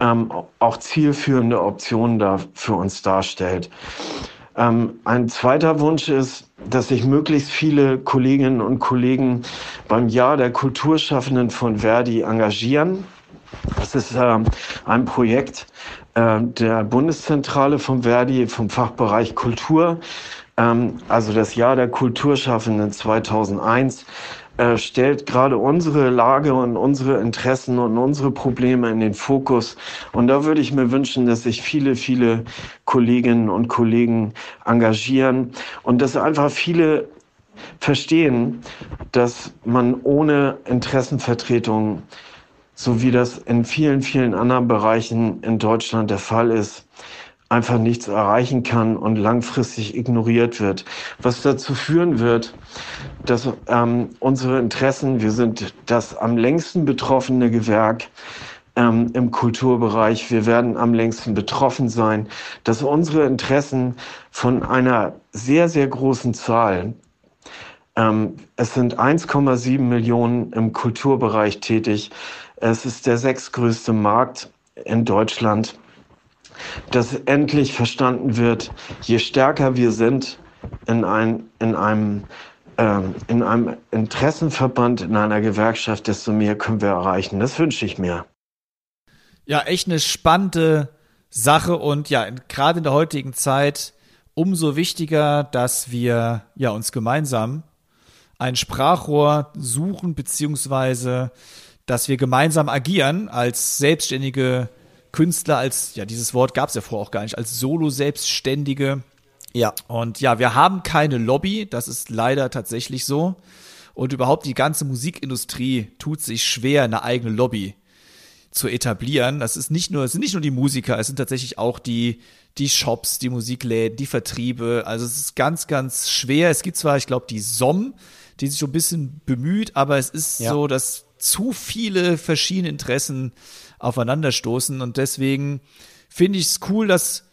ähm, auch zielführende Option da für uns darstellt. Ähm, ein zweiter Wunsch ist, dass sich möglichst viele Kolleginnen und Kollegen beim Jahr der Kulturschaffenden von Verdi engagieren. Das ist ähm, ein Projekt äh, der Bundeszentrale von Verdi vom Fachbereich Kultur, also das Jahr der Kulturschaffenden 2001 äh, stellt gerade unsere Lage und unsere Interessen und unsere Probleme in den Fokus. Und da würde ich mir wünschen, dass sich viele, viele Kolleginnen und Kollegen engagieren und dass einfach viele verstehen, dass man ohne Interessenvertretung, so wie das in vielen, vielen anderen Bereichen in Deutschland der Fall ist, einfach nichts erreichen kann und langfristig ignoriert wird. Was dazu führen wird, dass ähm, unsere Interessen, wir sind das am längsten betroffene Gewerk, ähm, im Kulturbereich. Wir werden am längsten betroffen sein, dass unsere Interessen von einer sehr, sehr großen Zahl ähm, es sind 1,7 Millionen im Kulturbereich tätig. Es ist der sechstgrößte Markt in Deutschland. Dass endlich verstanden wird, je stärker wir sind in, ein, in einem ähm, in einem Interessenverband, in einer Gewerkschaft, desto mehr können wir erreichen. Das wünsche ich mir. Ja, echt eine spannende Sache und ja, gerade in der heutigen Zeit umso wichtiger, dass wir ja uns gemeinsam ein Sprachrohr suchen, beziehungsweise dass wir gemeinsam agieren als selbstständige Künstler, als, ja, dieses Wort gab es ja vorher auch gar nicht, als Solo-Selbstständige. Ja. Und ja, wir haben keine Lobby, das ist leider tatsächlich so. Und überhaupt die ganze Musikindustrie tut sich schwer, eine eigene Lobby zu etablieren. Das ist nicht nur, es sind nicht nur die Musiker, es sind tatsächlich auch die, die Shops, die Musikläden, die Vertriebe. Also es ist ganz, ganz schwer. Es gibt zwar, ich glaube, die SOM, die sich so ein bisschen bemüht, aber es ist ja. so, dass zu viele verschiedene Interessen aufeinanderstoßen und deswegen finde ich es cool, dass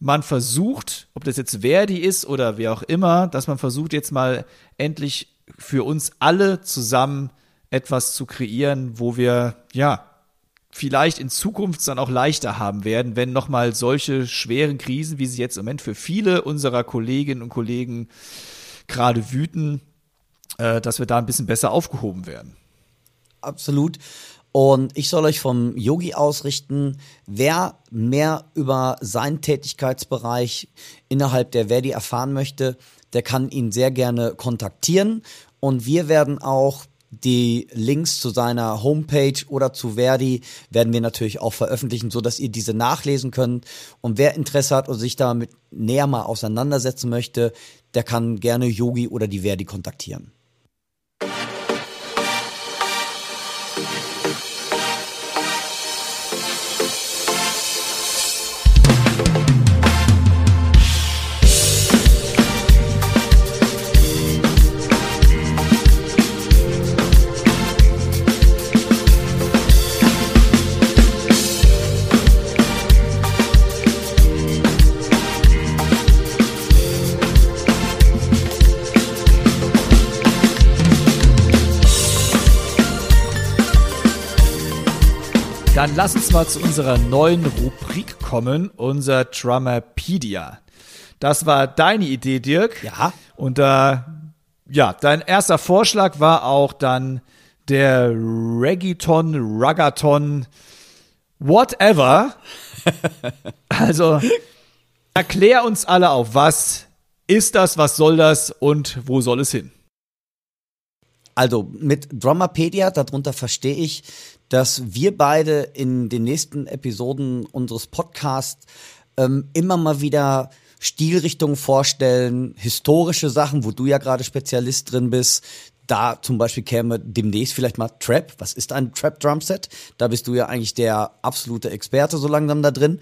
man versucht, ob das jetzt Verdi ist oder wer auch immer, dass man versucht jetzt mal endlich für uns alle zusammen etwas zu kreieren, wo wir ja vielleicht in Zukunft dann auch leichter haben werden, wenn nochmal solche schweren Krisen, wie sie jetzt im Moment für viele unserer Kolleginnen und Kollegen gerade wüten, äh, dass wir da ein bisschen besser aufgehoben werden. Absolut. Und ich soll euch vom Yogi ausrichten, wer mehr über seinen Tätigkeitsbereich innerhalb der Verdi erfahren möchte, der kann ihn sehr gerne kontaktieren. Und wir werden auch die Links zu seiner Homepage oder zu Verdi werden wir natürlich auch veröffentlichen, so dass ihr diese nachlesen könnt. Und wer Interesse hat und sich damit näher mal auseinandersetzen möchte, der kann gerne Yogi oder die Verdi kontaktieren. Lass uns mal zu unserer neuen Rubrik kommen, unser Drummerpedia. Das war deine Idee, Dirk. Ja. Und äh, ja, dein erster Vorschlag war auch dann der Reggaeton, Ruggaton, whatever. also erklär uns alle auf, was ist das, was soll das und wo soll es hin? Also mit Drummerpedia, darunter verstehe ich, dass wir beide in den nächsten Episoden unseres Podcasts ähm, immer mal wieder Stilrichtungen vorstellen, historische Sachen, wo du ja gerade Spezialist drin bist. Da zum Beispiel käme demnächst vielleicht mal Trap. Was ist ein Trap Drumset? Da bist du ja eigentlich der absolute Experte so langsam da drin.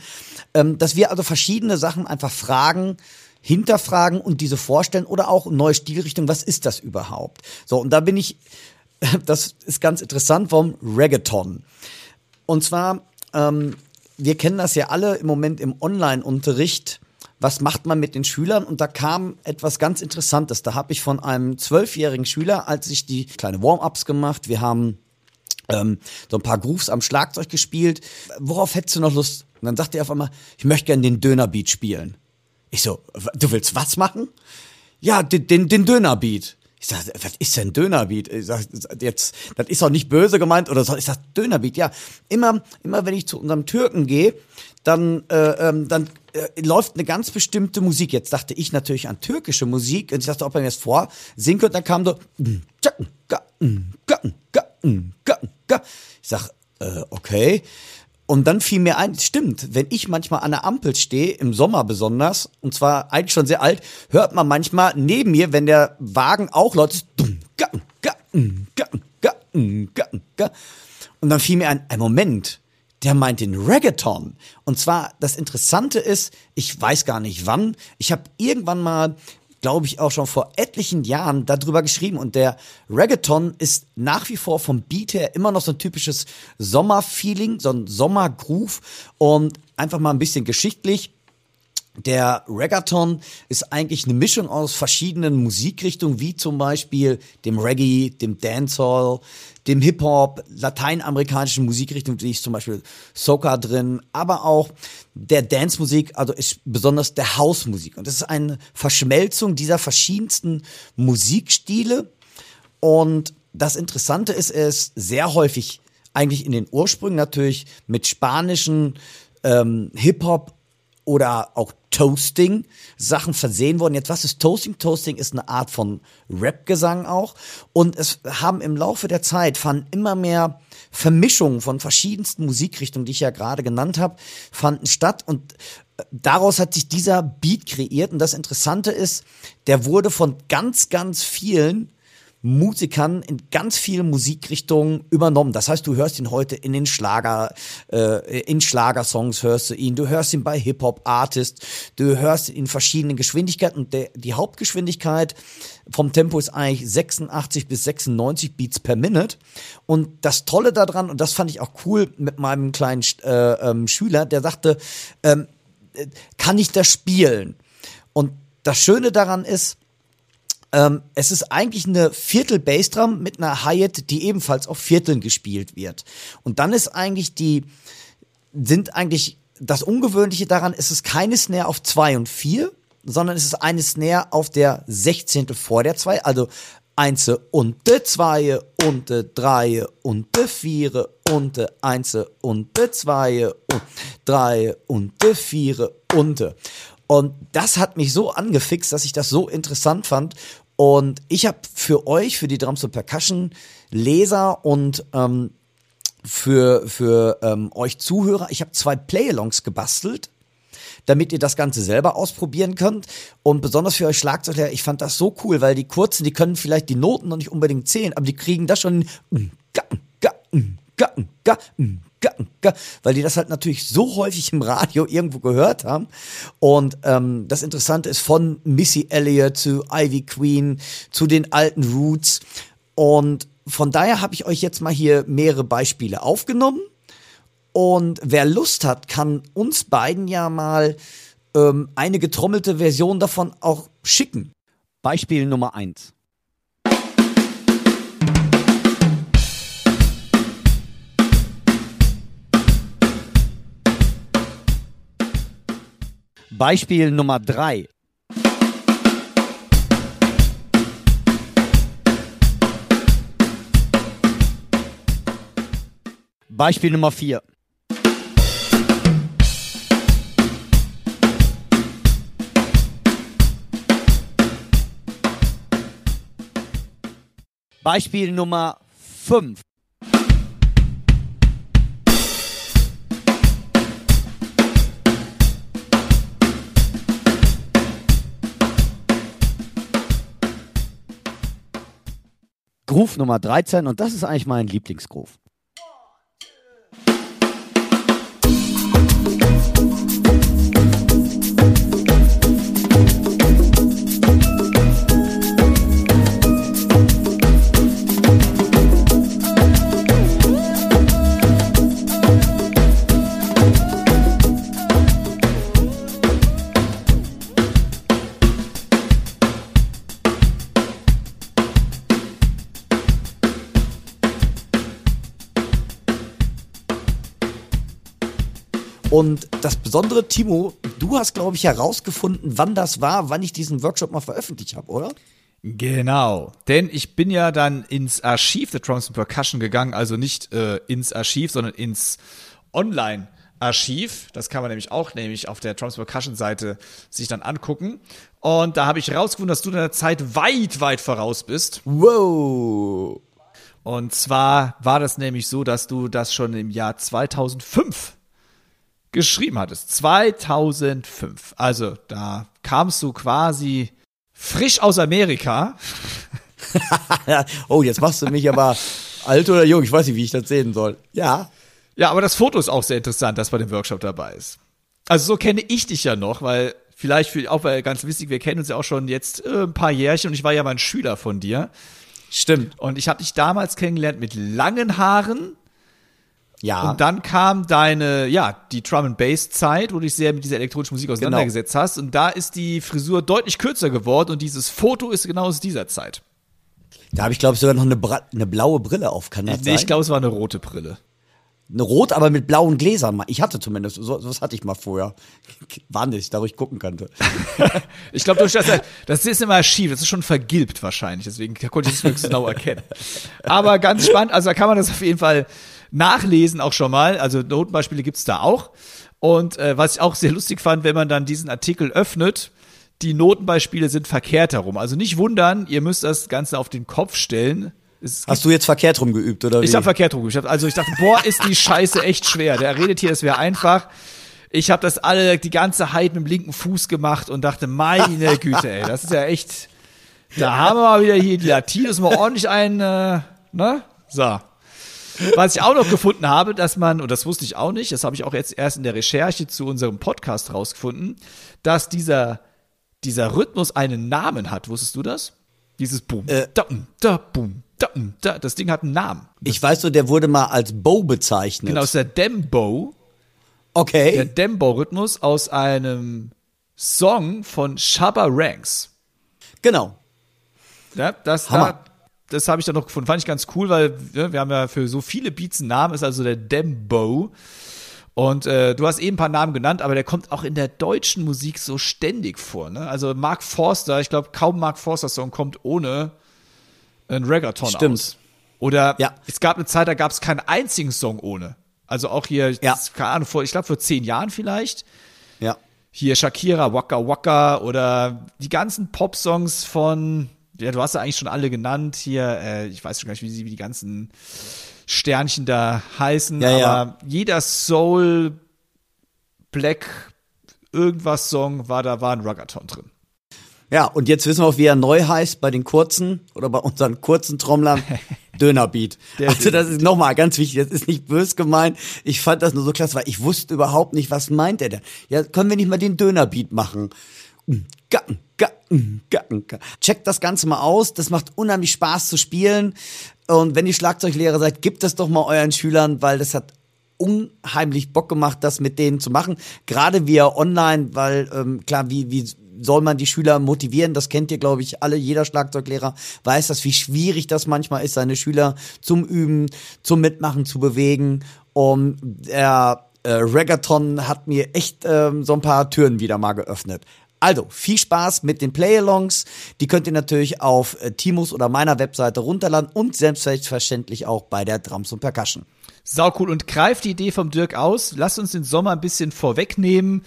Ähm, dass wir also verschiedene Sachen einfach fragen, hinterfragen und diese vorstellen oder auch neue Stilrichtungen. Was ist das überhaupt? So, und da bin ich, das ist ganz interessant vom Reggaeton. Und zwar, ähm, wir kennen das ja alle im Moment im Online-Unterricht. Was macht man mit den Schülern? Und da kam etwas ganz Interessantes. Da habe ich von einem zwölfjährigen Schüler, als ich die kleine Warm-ups gemacht, wir haben ähm, so ein paar Grooves am Schlagzeug gespielt. Worauf hättest du noch Lust? Und dann sagte er auf einmal, ich möchte gerne den Dönerbeat spielen. Ich so, du willst was machen? Ja, den, den, den Dönerbeat. Ich sag, was ist denn Dönerbeat? Ich sag, jetzt, das ist doch nicht böse gemeint oder so. Ich sag, Dönerbeat, ja. Immer, immer wenn ich zu unserem Türken gehe, dann, äh, ähm, dann äh, läuft eine ganz bestimmte Musik. Jetzt dachte ich natürlich an türkische Musik und ich dachte, ob er mir das vor singen könnte, dann kam so, ich sag, äh, okay. Und dann fiel mir ein, stimmt, wenn ich manchmal an der Ampel stehe, im Sommer besonders, und zwar eigentlich schon sehr alt, hört man manchmal neben mir, wenn der Wagen auch läuft, und dann fiel mir ein, ein Moment, der meint den Reggaeton. Und zwar, das Interessante ist, ich weiß gar nicht wann, ich habe irgendwann mal glaube ich, auch schon vor etlichen Jahren darüber geschrieben. Und der Reggaeton ist nach wie vor vom Beat her immer noch so ein typisches Sommerfeeling, so ein Sommergroove. Und einfach mal ein bisschen geschichtlich. Der Reggaeton ist eigentlich eine Mischung aus verschiedenen Musikrichtungen, wie zum Beispiel dem Reggae, dem Dancehall, dem Hip-Hop, lateinamerikanischen Musikrichtungen, wie ich zum Beispiel Soca drin, aber auch der Dance-Musik, also ist besonders der House-Musik. Und das ist eine Verschmelzung dieser verschiedensten Musikstile. Und das Interessante ist, ist sehr häufig eigentlich in den Ursprüngen natürlich mit spanischen ähm, Hip-Hop oder auch Toasting Sachen versehen worden. Jetzt was ist Toasting? Toasting ist eine Art von Rap-Gesang auch. Und es haben im Laufe der Zeit fanden immer mehr Vermischungen von verschiedensten Musikrichtungen, die ich ja gerade genannt habe, fanden statt und äh, daraus hat sich dieser Beat kreiert. Und das Interessante ist, der wurde von ganz, ganz vielen Musikern in ganz vielen Musikrichtungen übernommen. Das heißt, du hörst ihn heute in den Schlager, äh, in Schlagersongs hörst du ihn, du hörst ihn bei Hip-Hop-Artists, du hörst ihn in verschiedenen Geschwindigkeiten und der, die Hauptgeschwindigkeit vom Tempo ist eigentlich 86 bis 96 Beats per Minute. Und das Tolle daran, und das fand ich auch cool mit meinem kleinen äh, ähm, Schüler, der sagte, ähm, äh, kann ich das spielen? Und das Schöne daran ist, ähm, es ist eigentlich eine Viertel-Bassdrum mit einer Hi-Hat, die ebenfalls auf Vierteln gespielt wird. Und dann ist eigentlich die, sind eigentlich, das Ungewöhnliche daran ist es keine Snare auf zwei und vier, sondern es ist eine Snare auf der Sechzehntel vor der zwei, also eins und de zwei und de drei und de vier und de eins und de zwei und drei und de vier und de. Und das hat mich so angefixt, dass ich das so interessant fand. Und ich habe für euch, für die Drums und Percussion Leser und ähm, für, für ähm, euch Zuhörer, ich habe zwei Playalongs gebastelt damit ihr das Ganze selber ausprobieren könnt. Und besonders für euch Schlagzeuger, ich fand das so cool, weil die kurzen, die können vielleicht die Noten noch nicht unbedingt zählen, aber die kriegen das schon weil die das halt natürlich so häufig im Radio irgendwo gehört haben. Und ähm, das Interessante ist von Missy Elliott zu Ivy Queen zu den alten Roots. Und von daher habe ich euch jetzt mal hier mehrere Beispiele aufgenommen. Und wer Lust hat, kann uns beiden ja mal ähm, eine getrommelte Version davon auch schicken. Beispiel Nummer eins. Beispiel Nummer drei. Beispiel Nummer vier. Beispiel Nummer fünf. Groove Nummer 13 und das ist eigentlich mein Lieblingsgroove. Und das Besondere, Timo, du hast, glaube ich, herausgefunden, wann das war, wann ich diesen Workshop mal veröffentlicht habe, oder? Genau, denn ich bin ja dann ins Archiv der Drums and Percussion gegangen, also nicht äh, ins Archiv, sondern ins Online. Archiv, das kann man nämlich auch nämlich auf der Drums Percussion Seite sich dann angucken. Und da habe ich herausgefunden, dass du in der Zeit weit, weit voraus bist. Wow. Und zwar war das nämlich so, dass du das schon im Jahr 2005 geschrieben hattest. 2005. Also da kamst du quasi frisch aus Amerika. oh, jetzt machst du mich aber alt oder jung. Ich weiß nicht, wie ich das sehen soll. Ja. Ja, aber das Foto ist auch sehr interessant, das bei dem Workshop dabei ist. Also so kenne ich dich ja noch, weil vielleicht für, auch weil ganz wichtig, wir kennen uns ja auch schon jetzt äh, ein paar Jährchen und ich war ja mal ein Schüler von dir. Stimmt. Und ich habe dich damals kennengelernt mit langen Haaren. Ja. Und dann kam deine, ja, die Drum and Bass Zeit, wo du dich sehr mit dieser elektronischen Musik auseinandergesetzt Genau. hast. Und da ist die Frisur deutlich kürzer geworden und dieses Foto ist genau aus dieser Zeit. Da habe ich, glaube ich, sogar noch eine, eine blaue Brille auf, kann das Nee, sein? ich glaube, es war eine rote Brille. Eine rot, aber mit blauen Gläsern. Ich hatte zumindest, so, was hatte ich mal vorher. War nicht, da wo ich gucken konnte. Ich glaube, das, das ist immer schief, das ist schon vergilbt wahrscheinlich, deswegen konnte ich es nicht genau erkennen. Aber ganz spannend, also da kann man das auf jeden Fall nachlesen auch schon mal. Also Notenbeispiele gibt's da auch. Und äh, was ich auch sehr lustig fand, wenn man dann diesen Artikel öffnet, die Notenbeispiele sind verkehrt herum. Also nicht wundern, ihr müsst das Ganze auf den Kopf stellen. Es gibt Hast du jetzt verkehrt rumgeübt, oder wie? ich habe verkehrt rum. Hab, also ich dachte, boah, ist die Scheiße echt schwer. Der redet hier, es wäre einfach. Ich habe das alle, die ganze Heid mit dem linken Fuß gemacht und dachte, meine Güte, ey, das ist ja echt. Da haben wir mal wieder hier die Latinos mal ordentlich ein, äh, ne? So. Was ich auch noch gefunden habe, dass man, und das wusste ich auch nicht, das habe ich auch jetzt erst in der Recherche zu unserem Podcast rausgefunden, dass dieser, dieser Rhythmus einen Namen hat. Wusstest du das? Dieses Boom, Äh. da, um, da, boom, da, um, da. Das Ding hat einen Namen. ich weiß so, der wurde mal als Bow bezeichnet. Genau, aus der Dembo, Okay. der Dembo-Rhythmus aus einem Song von Shabba Ranks. genau. Ja, das, Hammer. Da, das habe ich dann noch gefunden. Fand ich ganz cool, weil ne, wir haben ja für so viele Beats einen Namen, ist also der Dembo. Und äh, du hast eben ein paar Namen genannt, aber der kommt auch in der deutschen Musik so ständig vor. Ne? Also Mark Forster, ich glaube, kaum Mark Forster-Song kommt ohne ein Reggaeton Stimmt. aus. Oder Ja. es gab eine Zeit, da gab es keinen einzigen Song ohne. Also auch hier, Ja. keine Ahnung, vor, ich glaube vor zehn Jahren vielleicht. Ja. Hier Shakira, Waka Waka oder die ganzen Pop-Songs von, ja, du hast ja eigentlich schon alle genannt. Hier, äh, ich weiß schon gar nicht, wie, sie, wie die ganzen Sternchen da heißen, Ja, aber ja. jeder Soul, Black, irgendwas Song war da, war ein Ruggathon drin. Ja, und jetzt wissen wir auch, wie er neu heißt bei den kurzen oder bei unseren kurzen Trommlern. Dönerbeat. Also das ist nochmal ganz wichtig, das ist nicht bös gemeint. Ich fand das nur so klasse, weil ich wusste überhaupt nicht, was meint er denn. Ja, können wir nicht mal den Dönerbeat machen? Gacken. Checkt das Ganze mal aus, das macht unheimlich Spaß zu spielen. Und wenn ihr Schlagzeuglehrer seid, gebt das doch mal euren Schülern, weil das hat unheimlich Bock gemacht, das mit denen zu machen. Gerade via online, weil ähm, klar, wie, wie soll man die Schüler motivieren? Das kennt ihr, glaube ich, alle. Jeder Schlagzeuglehrer weiß das, wie schwierig das manchmal ist, seine Schüler zum Üben, zum Mitmachen zu bewegen. Und der äh, Reggaeton hat mir echt ähm, so ein paar Türen wieder mal geöffnet. Also, viel Spaß mit den Play-Alongs. Die könnt ihr natürlich auf äh, Timos oder meiner Webseite runterladen und selbstverständlich auch bei der Drums und Percussion. Sau cool. Und greift die Idee vom Dirk aus. Lasst uns den Sommer ein bisschen vorwegnehmen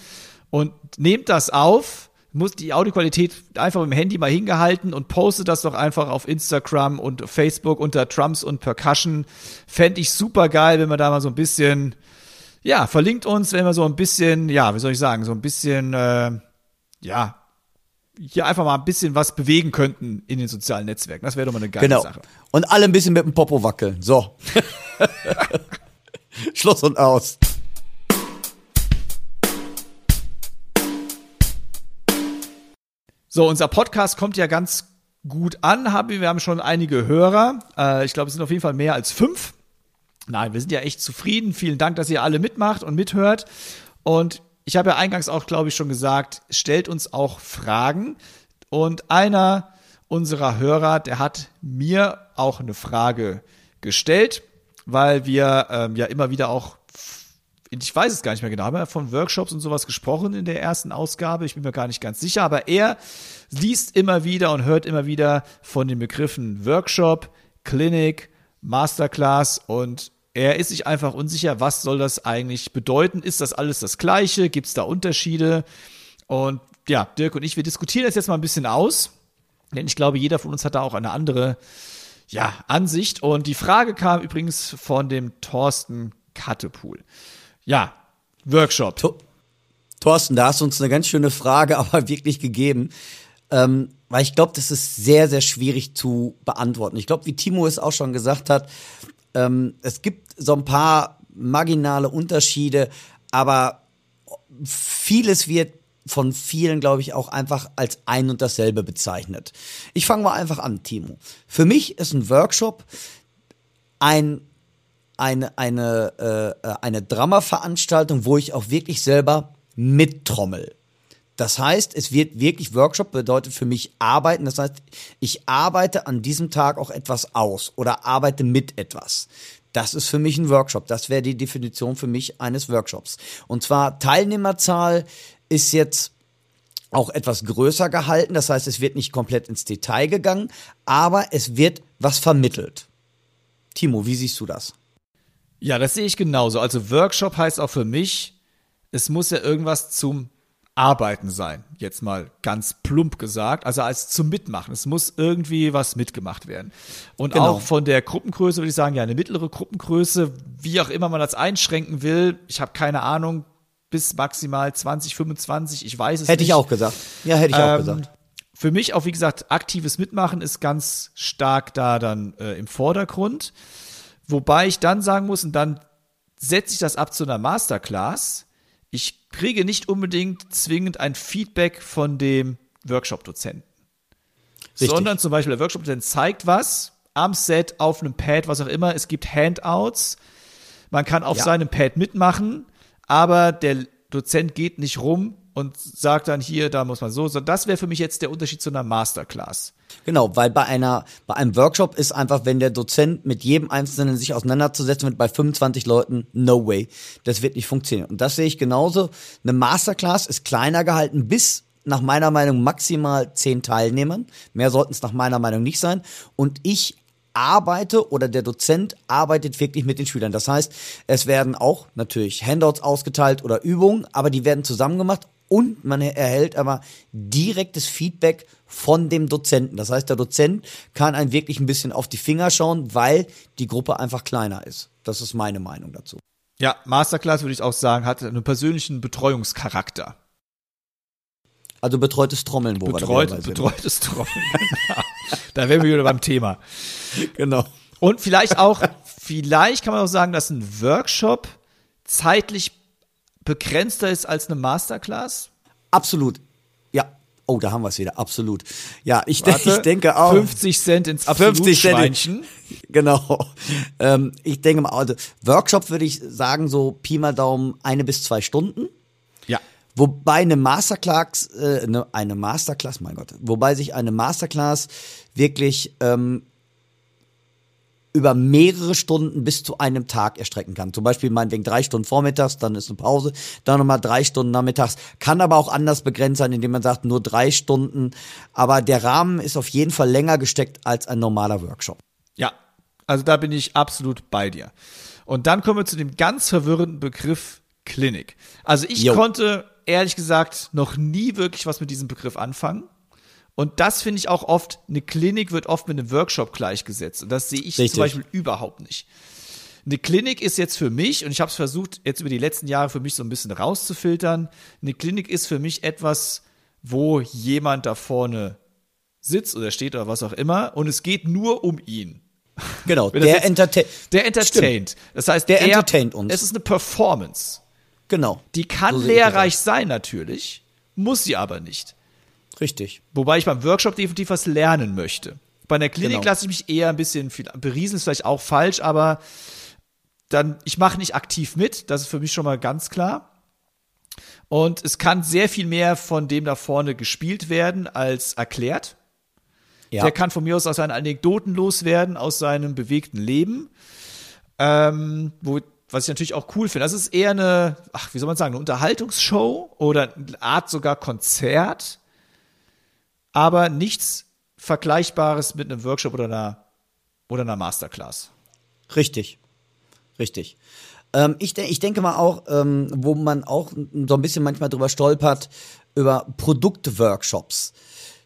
und nehmt das auf. Muss die Audioqualität einfach mit dem Handy mal hingehalten und postet das doch einfach auf Instagram und Facebook unter Trumps und Percussion. Fände ich super geil, wenn wir da mal so ein bisschen, ja, verlinkt uns, wenn wir so ein bisschen, ja, wie soll ich sagen, so ein bisschen, äh, ja, hier einfach mal ein bisschen was bewegen könnten in den sozialen Netzwerken. Das wäre doch mal eine geile Genau. Sache. Und alle ein bisschen mit dem Popo wackeln. So. Schluss und aus. So, unser Podcast kommt ja ganz gut an. Haben wir, wir haben schon einige Hörer. Äh, ich glaube, es sind auf jeden Fall mehr als fünf. Nein, wir sind ja echt zufrieden. Vielen Dank, dass ihr alle mitmacht und mithört. Und ich habe ja eingangs auch, glaube ich, schon gesagt, stellt uns auch Fragen. Und einer unserer Hörer, der hat mir auch eine Frage gestellt, weil wir ähm, ja immer wieder auch ich weiß es gar nicht mehr genau, haben wir von Workshops und sowas gesprochen in der ersten Ausgabe, ich bin mir gar nicht ganz sicher, aber er liest immer wieder und hört immer wieder von den Begriffen Workshop, Clinic, Masterclass und er ist sich einfach unsicher, was soll das eigentlich bedeuten? Ist das alles das Gleiche? Gibt es da Unterschiede? Und ja, Dirk und ich, wir diskutieren das jetzt mal ein bisschen aus, denn ich glaube, jeder von uns hat da auch eine andere ja, Ansicht. Und die Frage kam übrigens von dem Thorsten Kattepool. Ja, Workshop. To- Thorsten, da hast du uns eine ganz schöne Frage, aber wirklich gegeben. Ähm, weil ich glaube, das ist sehr, sehr schwierig zu beantworten. Ich glaube, wie Timo es auch schon gesagt hat, ähm, es gibt so ein paar marginale Unterschiede, aber vieles wird von vielen, glaube ich, auch einfach als ein und dasselbe bezeichnet. Ich fange mal einfach an, Timo. Für mich ist ein Workshop ein eine eine äh, eine Drama-Veranstaltung, wo ich auch wirklich selber mittrommel. Das heißt, es wird wirklich Workshop bedeutet für mich arbeiten. Das heißt, ich arbeite an diesem Tag auch etwas aus oder arbeite mit etwas. Das ist für mich ein Workshop. Das wäre die Definition für mich eines Workshops. Und zwar Teilnehmerzahl ist jetzt auch etwas größer gehalten. Das heißt, es wird nicht komplett ins Detail gegangen, aber es wird was vermittelt. Timo, wie siehst du das? Ja, das sehe ich genauso. Also Workshop heißt auch für mich, es muss ja irgendwas zum Arbeiten sein, jetzt mal ganz plump gesagt, also als zum Mitmachen. Es muss irgendwie was mitgemacht werden. Und genau. auch von der Gruppengröße würde ich sagen, ja, eine mittlere Gruppengröße, wie auch immer man das einschränken will, ich habe keine Ahnung, bis maximal 20, 25, ich weiß es hätte nicht. Hätte ich auch gesagt. Ja, hätte ich ähm, auch gesagt. Für mich auch, wie gesagt, aktives Mitmachen ist ganz stark da dann äh, im Vordergrund. Wobei ich dann sagen muss, und dann setze ich das ab zu einer Masterclass, ich kriege nicht unbedingt zwingend ein Feedback von dem Workshop-Dozenten. Sondern zum Beispiel der Workshop-Dozent zeigt was am Set, auf einem Pad, was auch immer. Es gibt Handouts. Man kann auf ja. seinem Pad mitmachen, aber der Dozent geht nicht rum und sagt dann hier, da muss man so. so das wäre für mich jetzt der Unterschied zu einer Masterclass. Genau, weil bei einer, bei einem Workshop ist einfach, wenn der Dozent mit jedem Einzelnen sich auseinanderzusetzen wird, bei 25 Leuten, no way. Das wird nicht funktionieren. Und das sehe ich genauso. Eine Masterclass ist kleiner gehalten bis nach meiner Meinung maximal zehn Teilnehmern. Mehr sollten es nach meiner Meinung nicht sein. Und ich arbeite oder der Dozent arbeitet wirklich mit den Schülern. Das heißt, es werden auch natürlich Handouts ausgeteilt oder Übungen, aber die werden zusammen gemacht und man erhält aber direktes Feedback von dem Dozenten. Das heißt, der Dozent kann einen wirklich ein bisschen auf die Finger schauen, weil die Gruppe einfach kleiner ist. Das ist meine Meinung dazu. Ja, Masterclass würde ich auch sagen, hat einen persönlichen Betreuungscharakter. Also betreutes Trommeln, wo Betreut, wir Betreutes Trommeln, genau. Da wären wir wieder beim Thema. Genau. Und vielleicht auch, vielleicht kann man auch sagen, dass ein Workshop zeitlich begrenzter ist als eine Masterclass? Absolut. Ja. Oh, da haben wir es wieder. Absolut. Ja, ich, Warte, ich denke auch. 50 Cent ins Absolutschweinchen. Genau. Ähm, ich denke mal, also Workshop würde ich sagen, so Pi mal Daumen eine bis zwei Stunden. Ja. Wobei eine Masterclass, äh, eine, eine Masterclass, mein Gott, wobei sich eine Masterclass wirklich ähm, über mehrere Stunden bis zu einem Tag erstrecken kann. Zum Beispiel meinetwegen drei Stunden vormittags, dann ist eine Pause, dann nochmal drei Stunden nachmittags. Kann aber auch anders begrenzt sein, indem man sagt, nur drei Stunden. Aber der Rahmen ist auf jeden Fall länger gesteckt als ein normaler Workshop. Ja, also da bin ich absolut bei dir. Und dann kommen wir zu dem ganz verwirrenden Begriff Klinik. Also ich jo. konnte ehrlich gesagt noch nie wirklich was mit diesem Begriff anfangen. Und das finde ich auch oft, eine Klinik wird oft mit einem Workshop gleichgesetzt. Und das sehe ich Richtig. zum Beispiel überhaupt nicht. Eine Klinik ist jetzt für mich, und ich habe es versucht, jetzt über die letzten Jahre für mich so ein bisschen rauszufiltern, eine Klinik ist für mich etwas, wo jemand da vorne sitzt oder steht oder was auch immer, und es geht nur um ihn. Genau, der, entertain der entertaint. Stimmt. Das heißt, der er, entertaint uns. Es ist eine Performance. Genau. Die kann so lehrreich sein natürlich, muss sie aber nicht. Richtig. Wobei ich beim Workshop definitiv was lernen möchte. Bei der Klinik genau. lasse ich mich eher ein bisschen viel, berieseln, ist vielleicht auch falsch, aber dann, ich mache nicht aktiv mit, das ist für mich schon mal ganz klar. Und es kann sehr viel mehr von dem da vorne gespielt werden als erklärt. Ja. Der kann von mir aus aus seinen Anekdoten loswerden, aus seinem bewegten Leben. Ähm, wo, was ich natürlich auch cool finde. Das ist eher eine, ach, wie soll man sagen, eine Unterhaltungsshow oder eine Art sogar Konzert aber nichts Vergleichbares mit einem Workshop oder einer, oder einer Masterclass. Richtig. Richtig. Ähm, ich, de ich denke mal auch, ähm, wo man auch so ein bisschen manchmal drüber stolpert, über Produktworkshops.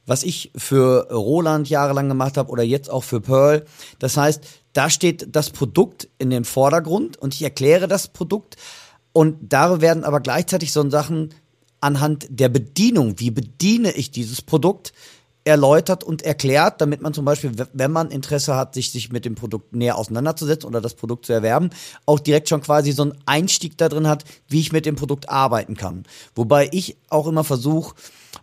Was ich für Roland jahrelang gemacht habe oder jetzt auch für Pearl. Das heißt, da steht das Produkt in den Vordergrund und ich erkläre das Produkt. Und da werden aber gleichzeitig so Sachen anhand der Bedienung, wie bediene ich dieses Produkt, erläutert und erklärt, damit man zum Beispiel, wenn man Interesse hat, sich, sich mit dem Produkt näher auseinanderzusetzen oder das Produkt zu erwerben, auch direkt schon quasi so einen Einstieg da drin hat, wie ich mit dem Produkt arbeiten kann. Wobei ich auch immer versuche,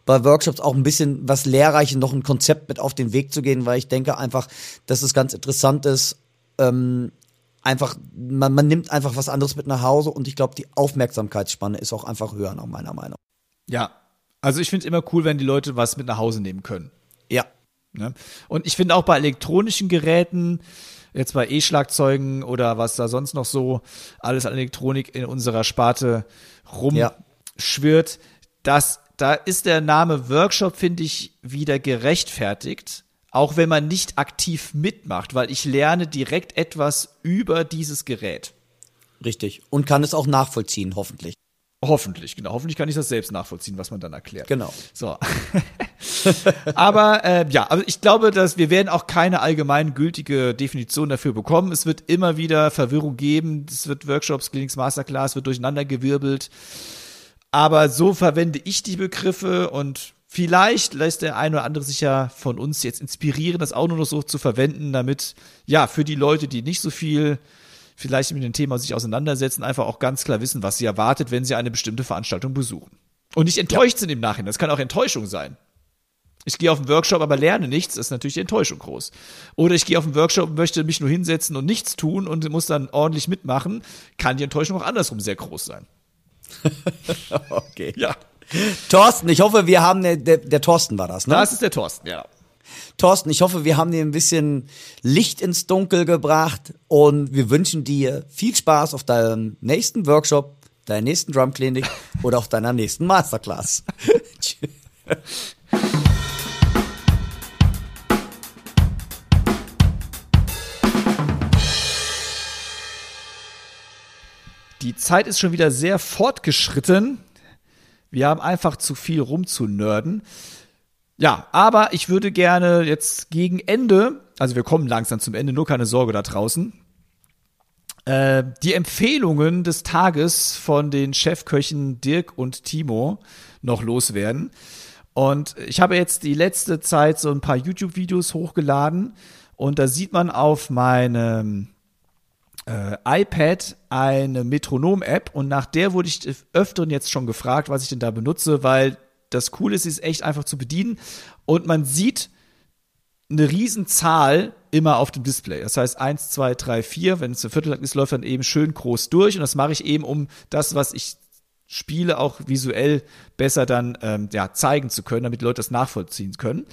bei Workshops auch ein bisschen was Lehrreiches, noch ein Konzept mit auf den Weg zu gehen, weil ich denke einfach, dass es ganz interessant ist, ähm, einfach, man, man nimmt einfach was anderes mit nach Hause und ich glaube, die Aufmerksamkeitsspanne ist auch einfach höher, nach meiner Meinung. Ja, also ich finde es immer cool, wenn die Leute was mit nach Hause nehmen können. Ja. Ne? Und ich finde auch bei elektronischen Geräten, jetzt bei E-Schlagzeugen oder was da sonst noch so alles an Elektronik in unserer Sparte rumschwirrt, ja. dass da ist der Name Workshop, finde ich, wieder gerechtfertigt, auch wenn man nicht aktiv mitmacht, weil ich lerne direkt etwas über dieses Gerät. Richtig. Und kann es auch nachvollziehen, hoffentlich. Hoffentlich, genau. Hoffentlich kann ich das selbst nachvollziehen, was man dann erklärt. Genau. So. Aber äh, ja, also ich glaube, dass wir werden auch keine allgemein gültige Definition dafür bekommen. Es wird immer wieder Verwirrung geben. Es wird Workshops, Clinics, Masterclass, wird durcheinandergewirbelt. Aber so verwende ich die Begriffe und vielleicht lässt der ein oder andere sich ja von uns jetzt inspirieren, das auch nur noch so zu verwenden, damit ja für die Leute, die nicht so viel vielleicht mit dem Thema sich auseinandersetzen, einfach auch ganz klar wissen, was sie erwartet, wenn sie eine bestimmte Veranstaltung besuchen. Und nicht enttäuscht ja. sind im Nachhinein. Das kann auch Enttäuschung sein. Ich gehe auf einen Workshop, aber lerne nichts, das ist natürlich die Enttäuschung groß. Oder ich gehe auf einen Workshop und möchte mich nur hinsetzen und nichts tun und muss dann ordentlich mitmachen, kann die Enttäuschung auch andersrum sehr groß sein. okay. Ja. Thorsten, ich hoffe, wir haben, der, der, der Thorsten war das, ne? Das ist der Thorsten, ja. Thorsten, ich hoffe, wir haben dir ein bisschen Licht ins Dunkel gebracht und wir wünschen dir viel Spaß auf deinem nächsten Workshop, deiner nächsten Drumklinik oder auf deiner nächsten Masterclass. Die Zeit ist schon wieder sehr fortgeschritten. Wir haben einfach zu viel rumzunörden. Ja, aber ich würde gerne jetzt gegen Ende, also wir kommen langsam zum Ende, nur keine Sorge da draußen, äh, die Empfehlungen des Tages von den Chefköchen Dirk und Timo noch loswerden. Und ich habe jetzt die letzte Zeit so ein paar YouTube-Videos hochgeladen und da sieht man auf meinem äh, iPad eine Metronom-App und nach der wurde ich öfteren jetzt schon gefragt, was ich denn da benutze, weil das Coole ist, sie ist echt einfach zu bedienen und man sieht eine Riesenzahl immer auf dem Display. Das heißt 1, 2, 3, 4, wenn es ein Viertel ist, läuft dann eben schön groß durch und das mache ich eben, um das, was ich spiele, auch visuell besser dann ähm, ja, zeigen zu können, damit die Leute das nachvollziehen können.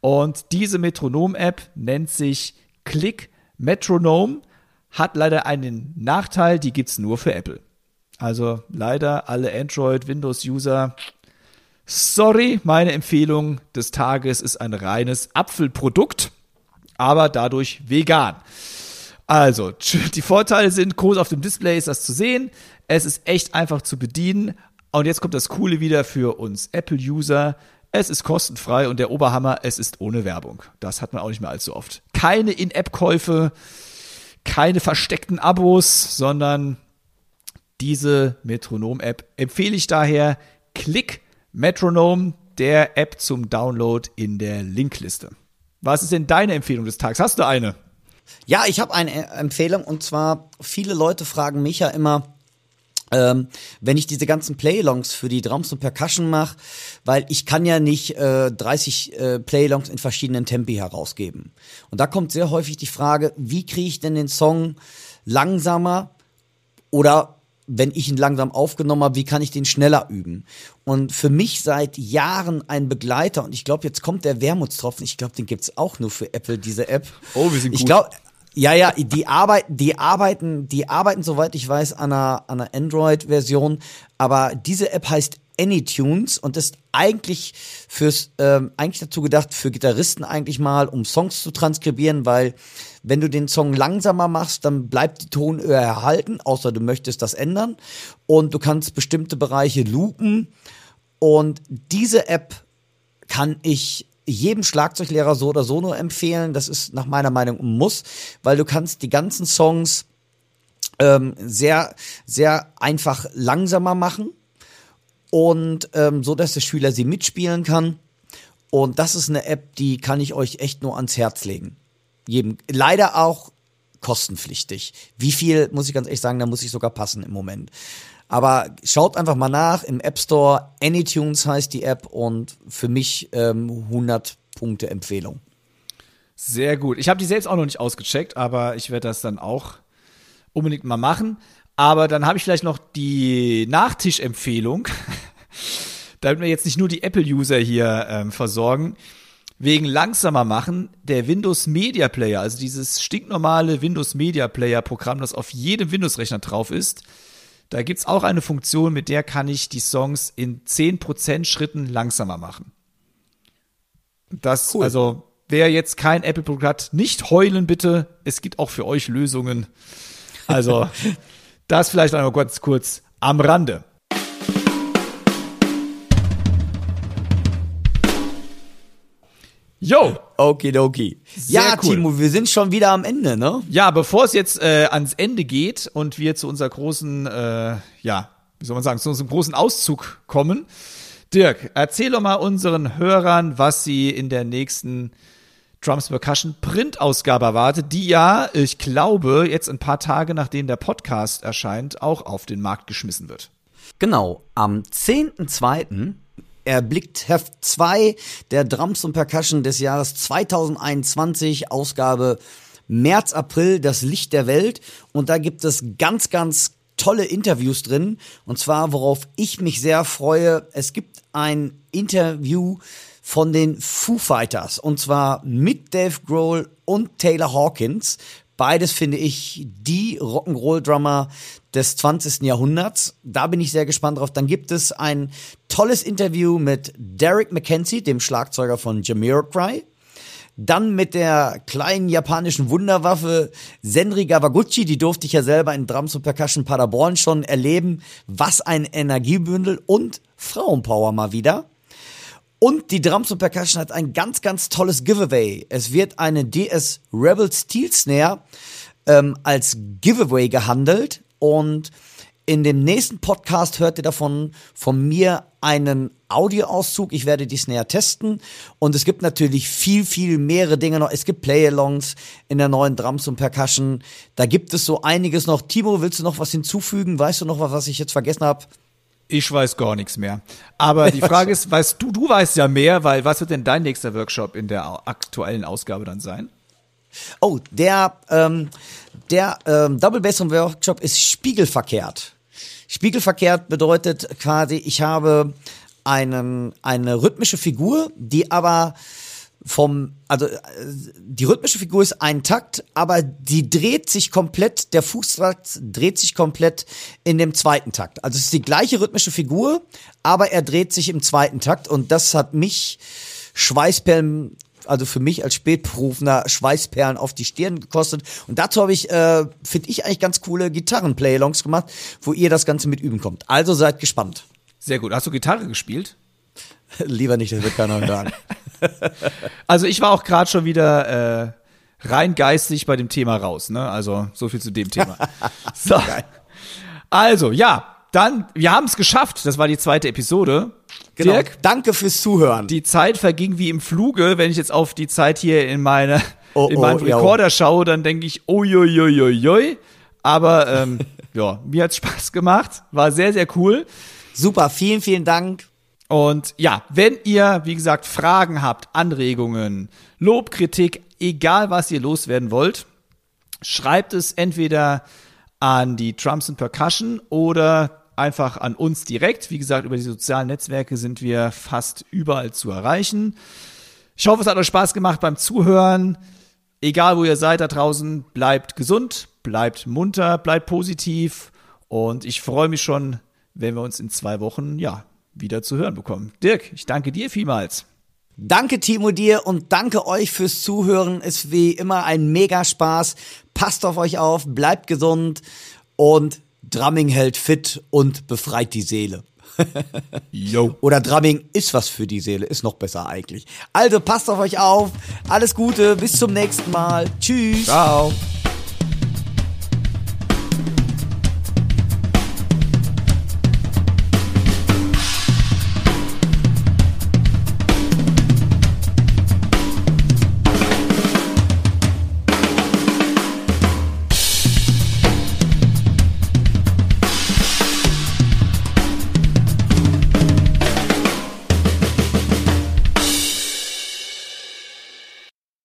Und diese Metronom-App nennt sich Click Metronome, hat leider einen Nachteil, die gibt's nur für Apple. Also leider alle Android, Windows-User Sorry, meine Empfehlung des Tages ist ein reines Apfelprodukt, aber dadurch vegan. Also, die Vorteile sind, groß auf dem Display ist das zu sehen. Es ist echt einfach zu bedienen. Und jetzt kommt das Coole wieder für uns Apple-User. Es ist kostenfrei und der Oberhammer, es ist ohne Werbung. Das hat man auch nicht mehr allzu oft. Keine In-App-Käufe, keine versteckten Abos, sondern diese Metronom-App empfehle ich daher. Klick Metronome, der App zum Download in der Linkliste. Was ist denn deine Empfehlung des Tages? Hast du eine? Ja, ich habe eine Empfehlung und zwar viele Leute fragen mich ja immer, ähm, wenn ich diese ganzen Playlongs für die Drums und Percussion mache, weil ich kann ja nicht äh, 30 äh, Playlongs in verschiedenen Tempi herausgeben. Und da kommt sehr häufig die Frage, wie kriege ich denn den Song langsamer oder wenn ich ihn langsam aufgenommen habe, wie kann ich den schneller üben? Und für mich seit Jahren ein Begleiter, und ich glaube, jetzt kommt der Wermutstropfen, ich glaube, den gibt's auch nur für Apple, diese App. Oh, wir sind gut. Ich glaube, ja, ja, die arbeiten, die arbeiten, die arbeiten, soweit ich weiß, an einer, an einer Android-Version, aber diese App heißt Anytunes und ist eigentlich fürs ähm, eigentlich dazu gedacht für Gitarristen eigentlich mal, um Songs zu transkribieren, weil wenn du den Song langsamer machst, dann bleibt die Tonhöhe erhalten, außer du möchtest das ändern und du kannst bestimmte Bereiche loopen und diese App kann ich jedem Schlagzeuglehrer so oder so nur empfehlen. Das ist nach meiner Meinung ein Muss, weil du kannst die ganzen Songs ähm, sehr, sehr einfach langsamer machen und ähm, so, dass der Schüler sie mitspielen kann. Und das ist eine App, die kann ich euch echt nur ans Herz legen. Jedem, leider auch kostenpflichtig. Wie viel, muss ich ganz ehrlich sagen, da muss ich sogar passen im Moment. Aber schaut einfach mal nach im App Store. Anytunes heißt die App und für mich ähm, 100 Punkte Empfehlung. Sehr gut. Ich habe die selbst auch noch nicht ausgecheckt, aber ich werde das dann auch unbedingt mal machen. Aber dann habe ich vielleicht noch die Nachtischempfehlung, damit wir jetzt nicht nur die Apple-User hier ähm, versorgen. Wegen langsamer machen, der Windows Media Player, also dieses stinknormale Windows Media Player Programm, das auf jedem Windows-Rechner drauf ist, da gibt's auch eine Funktion, mit der kann ich die Songs in 10% Schritten langsamer machen. Das, cool. also, wer jetzt kein Apple-Produkt hat, nicht heulen bitte. Es gibt auch für euch Lösungen. Also, das vielleicht einmal ganz kurz am Rande. Jo! Okidoki. Ja, cool. Timo, wir sind schon wieder am Ende, ne? Ja, bevor es jetzt äh, ans Ende geht und wir zu unserer großen, äh, ja, wie soll man sagen, zu unserem großen Auszug kommen. Dirk, erzähl doch mal unseren Hörern, was sie in der nächsten Drums Percussion Printausgabe erwartet, die ja, ich glaube, jetzt ein paar Tage nachdem der Podcast erscheint, auch auf den Markt geschmissen wird. Genau, am 10.2 erblickt Heft 2 der Drums und Percussion des Jahres 2021, Ausgabe März, April, das Licht der Welt. Und da gibt es ganz, ganz tolle Interviews drin. Und zwar, worauf ich mich sehr freue, es gibt ein Interview von den Foo Fighters. Und zwar mit Dave Grohl und Taylor Hawkins. Beides finde ich die Rock'n'Roll-Drummer des 20. Jahrhunderts. Da bin ich sehr gespannt drauf. Dann gibt es ein tolles Interview mit Derek McKenzie, dem Schlagzeuger von Jamiroquai. Dann mit der kleinen japanischen Wunderwaffe Senri Gawaguchi, die durfte ich ja selber in Drums und Percussion Paderborn schon erleben. Was ein Energiebündel und Frauenpower mal wieder. Und die Drums und Percussion hat ein ganz, ganz tolles Giveaway. Es wird eine DS Rebel Steel Snare ähm, als Giveaway gehandelt und in dem nächsten Podcast hört ihr davon von mir einen Audioauszug. Ich werde die Snare testen und es gibt natürlich viel, viel mehrere Dinge noch. Es gibt Play-Alongs in der neuen Drums und Percussion. Da gibt es so einiges noch. Timo, willst du noch was hinzufügen? Weißt du noch was, was ich jetzt vergessen habe? Ich weiß gar nichts mehr. Aber die Frage ist, weißt du, du weißt ja mehr, weil was wird denn dein nächster Workshop in der aktuellen Ausgabe dann sein? Oh, der, ähm, der ähm, Double Bass Workshop ist spiegelverkehrt. Spiegelverkehrt bedeutet quasi, ich habe einen, eine rhythmische Figur, die aber vom, also die rhythmische Figur ist ein Takt, aber die dreht sich komplett, der Fußtakt dreht sich komplett in dem zweiten Takt. Also es ist die gleiche rhythmische Figur, aber er dreht sich im zweiten Takt und das hat mich Schweißperlen also für mich als Spätberufener Schweißperlen auf die Stirn gekostet. Und dazu habe ich, äh, finde ich, eigentlich ganz coole Gitarren-Play-Alongs gemacht, wo ihr das Ganze mit üben kommt. Also seid gespannt. Sehr gut. Hast du Gitarre gespielt? Lieber nicht, das wird keiner hören. also ich war auch gerade schon wieder äh, rein geistig bei dem Thema raus. Ne? Also so viel zu dem Thema. So. Also ja, dann, wir haben es geschafft. Das war die zweite Episode. Genau. Dirk, danke fürs Zuhören. Die Zeit verging wie im Fluge. Wenn ich jetzt auf die Zeit hier in meine oh, in meinen oh, Recorder ja. schaue, dann denke ich, uiuiuiui. Aber ähm, ja, mir hat's Spaß gemacht. War sehr, sehr cool. Super, vielen, vielen Dank. Und ja, wenn ihr, wie gesagt, Fragen habt, Anregungen, Lob, Kritik, egal was ihr loswerden wollt, schreibt es entweder an die Trumps and Percussion oder einfach an uns direkt. Wie gesagt, über die sozialen Netzwerke sind wir fast überall zu erreichen. Ich hoffe, es hat euch Spaß gemacht beim Zuhören. Egal, wo ihr seid da draußen, bleibt gesund, bleibt munter, bleibt positiv. Und ich freue mich schon, wenn wir uns in zwei Wochen, ja, wieder zu hören bekommen. Dirk, ich danke dir vielmals. Danke Timo dir und danke euch fürs Zuhören. Ist wie immer ein mega Spaß. Passt auf euch auf, bleibt gesund und Drumming hält fit und befreit die Seele. Yo. Oder Drumming ist was für die Seele, ist noch besser eigentlich. Also passt auf euch auf. Alles Gute, bis zum nächsten Mal. Tschüss. Ciao.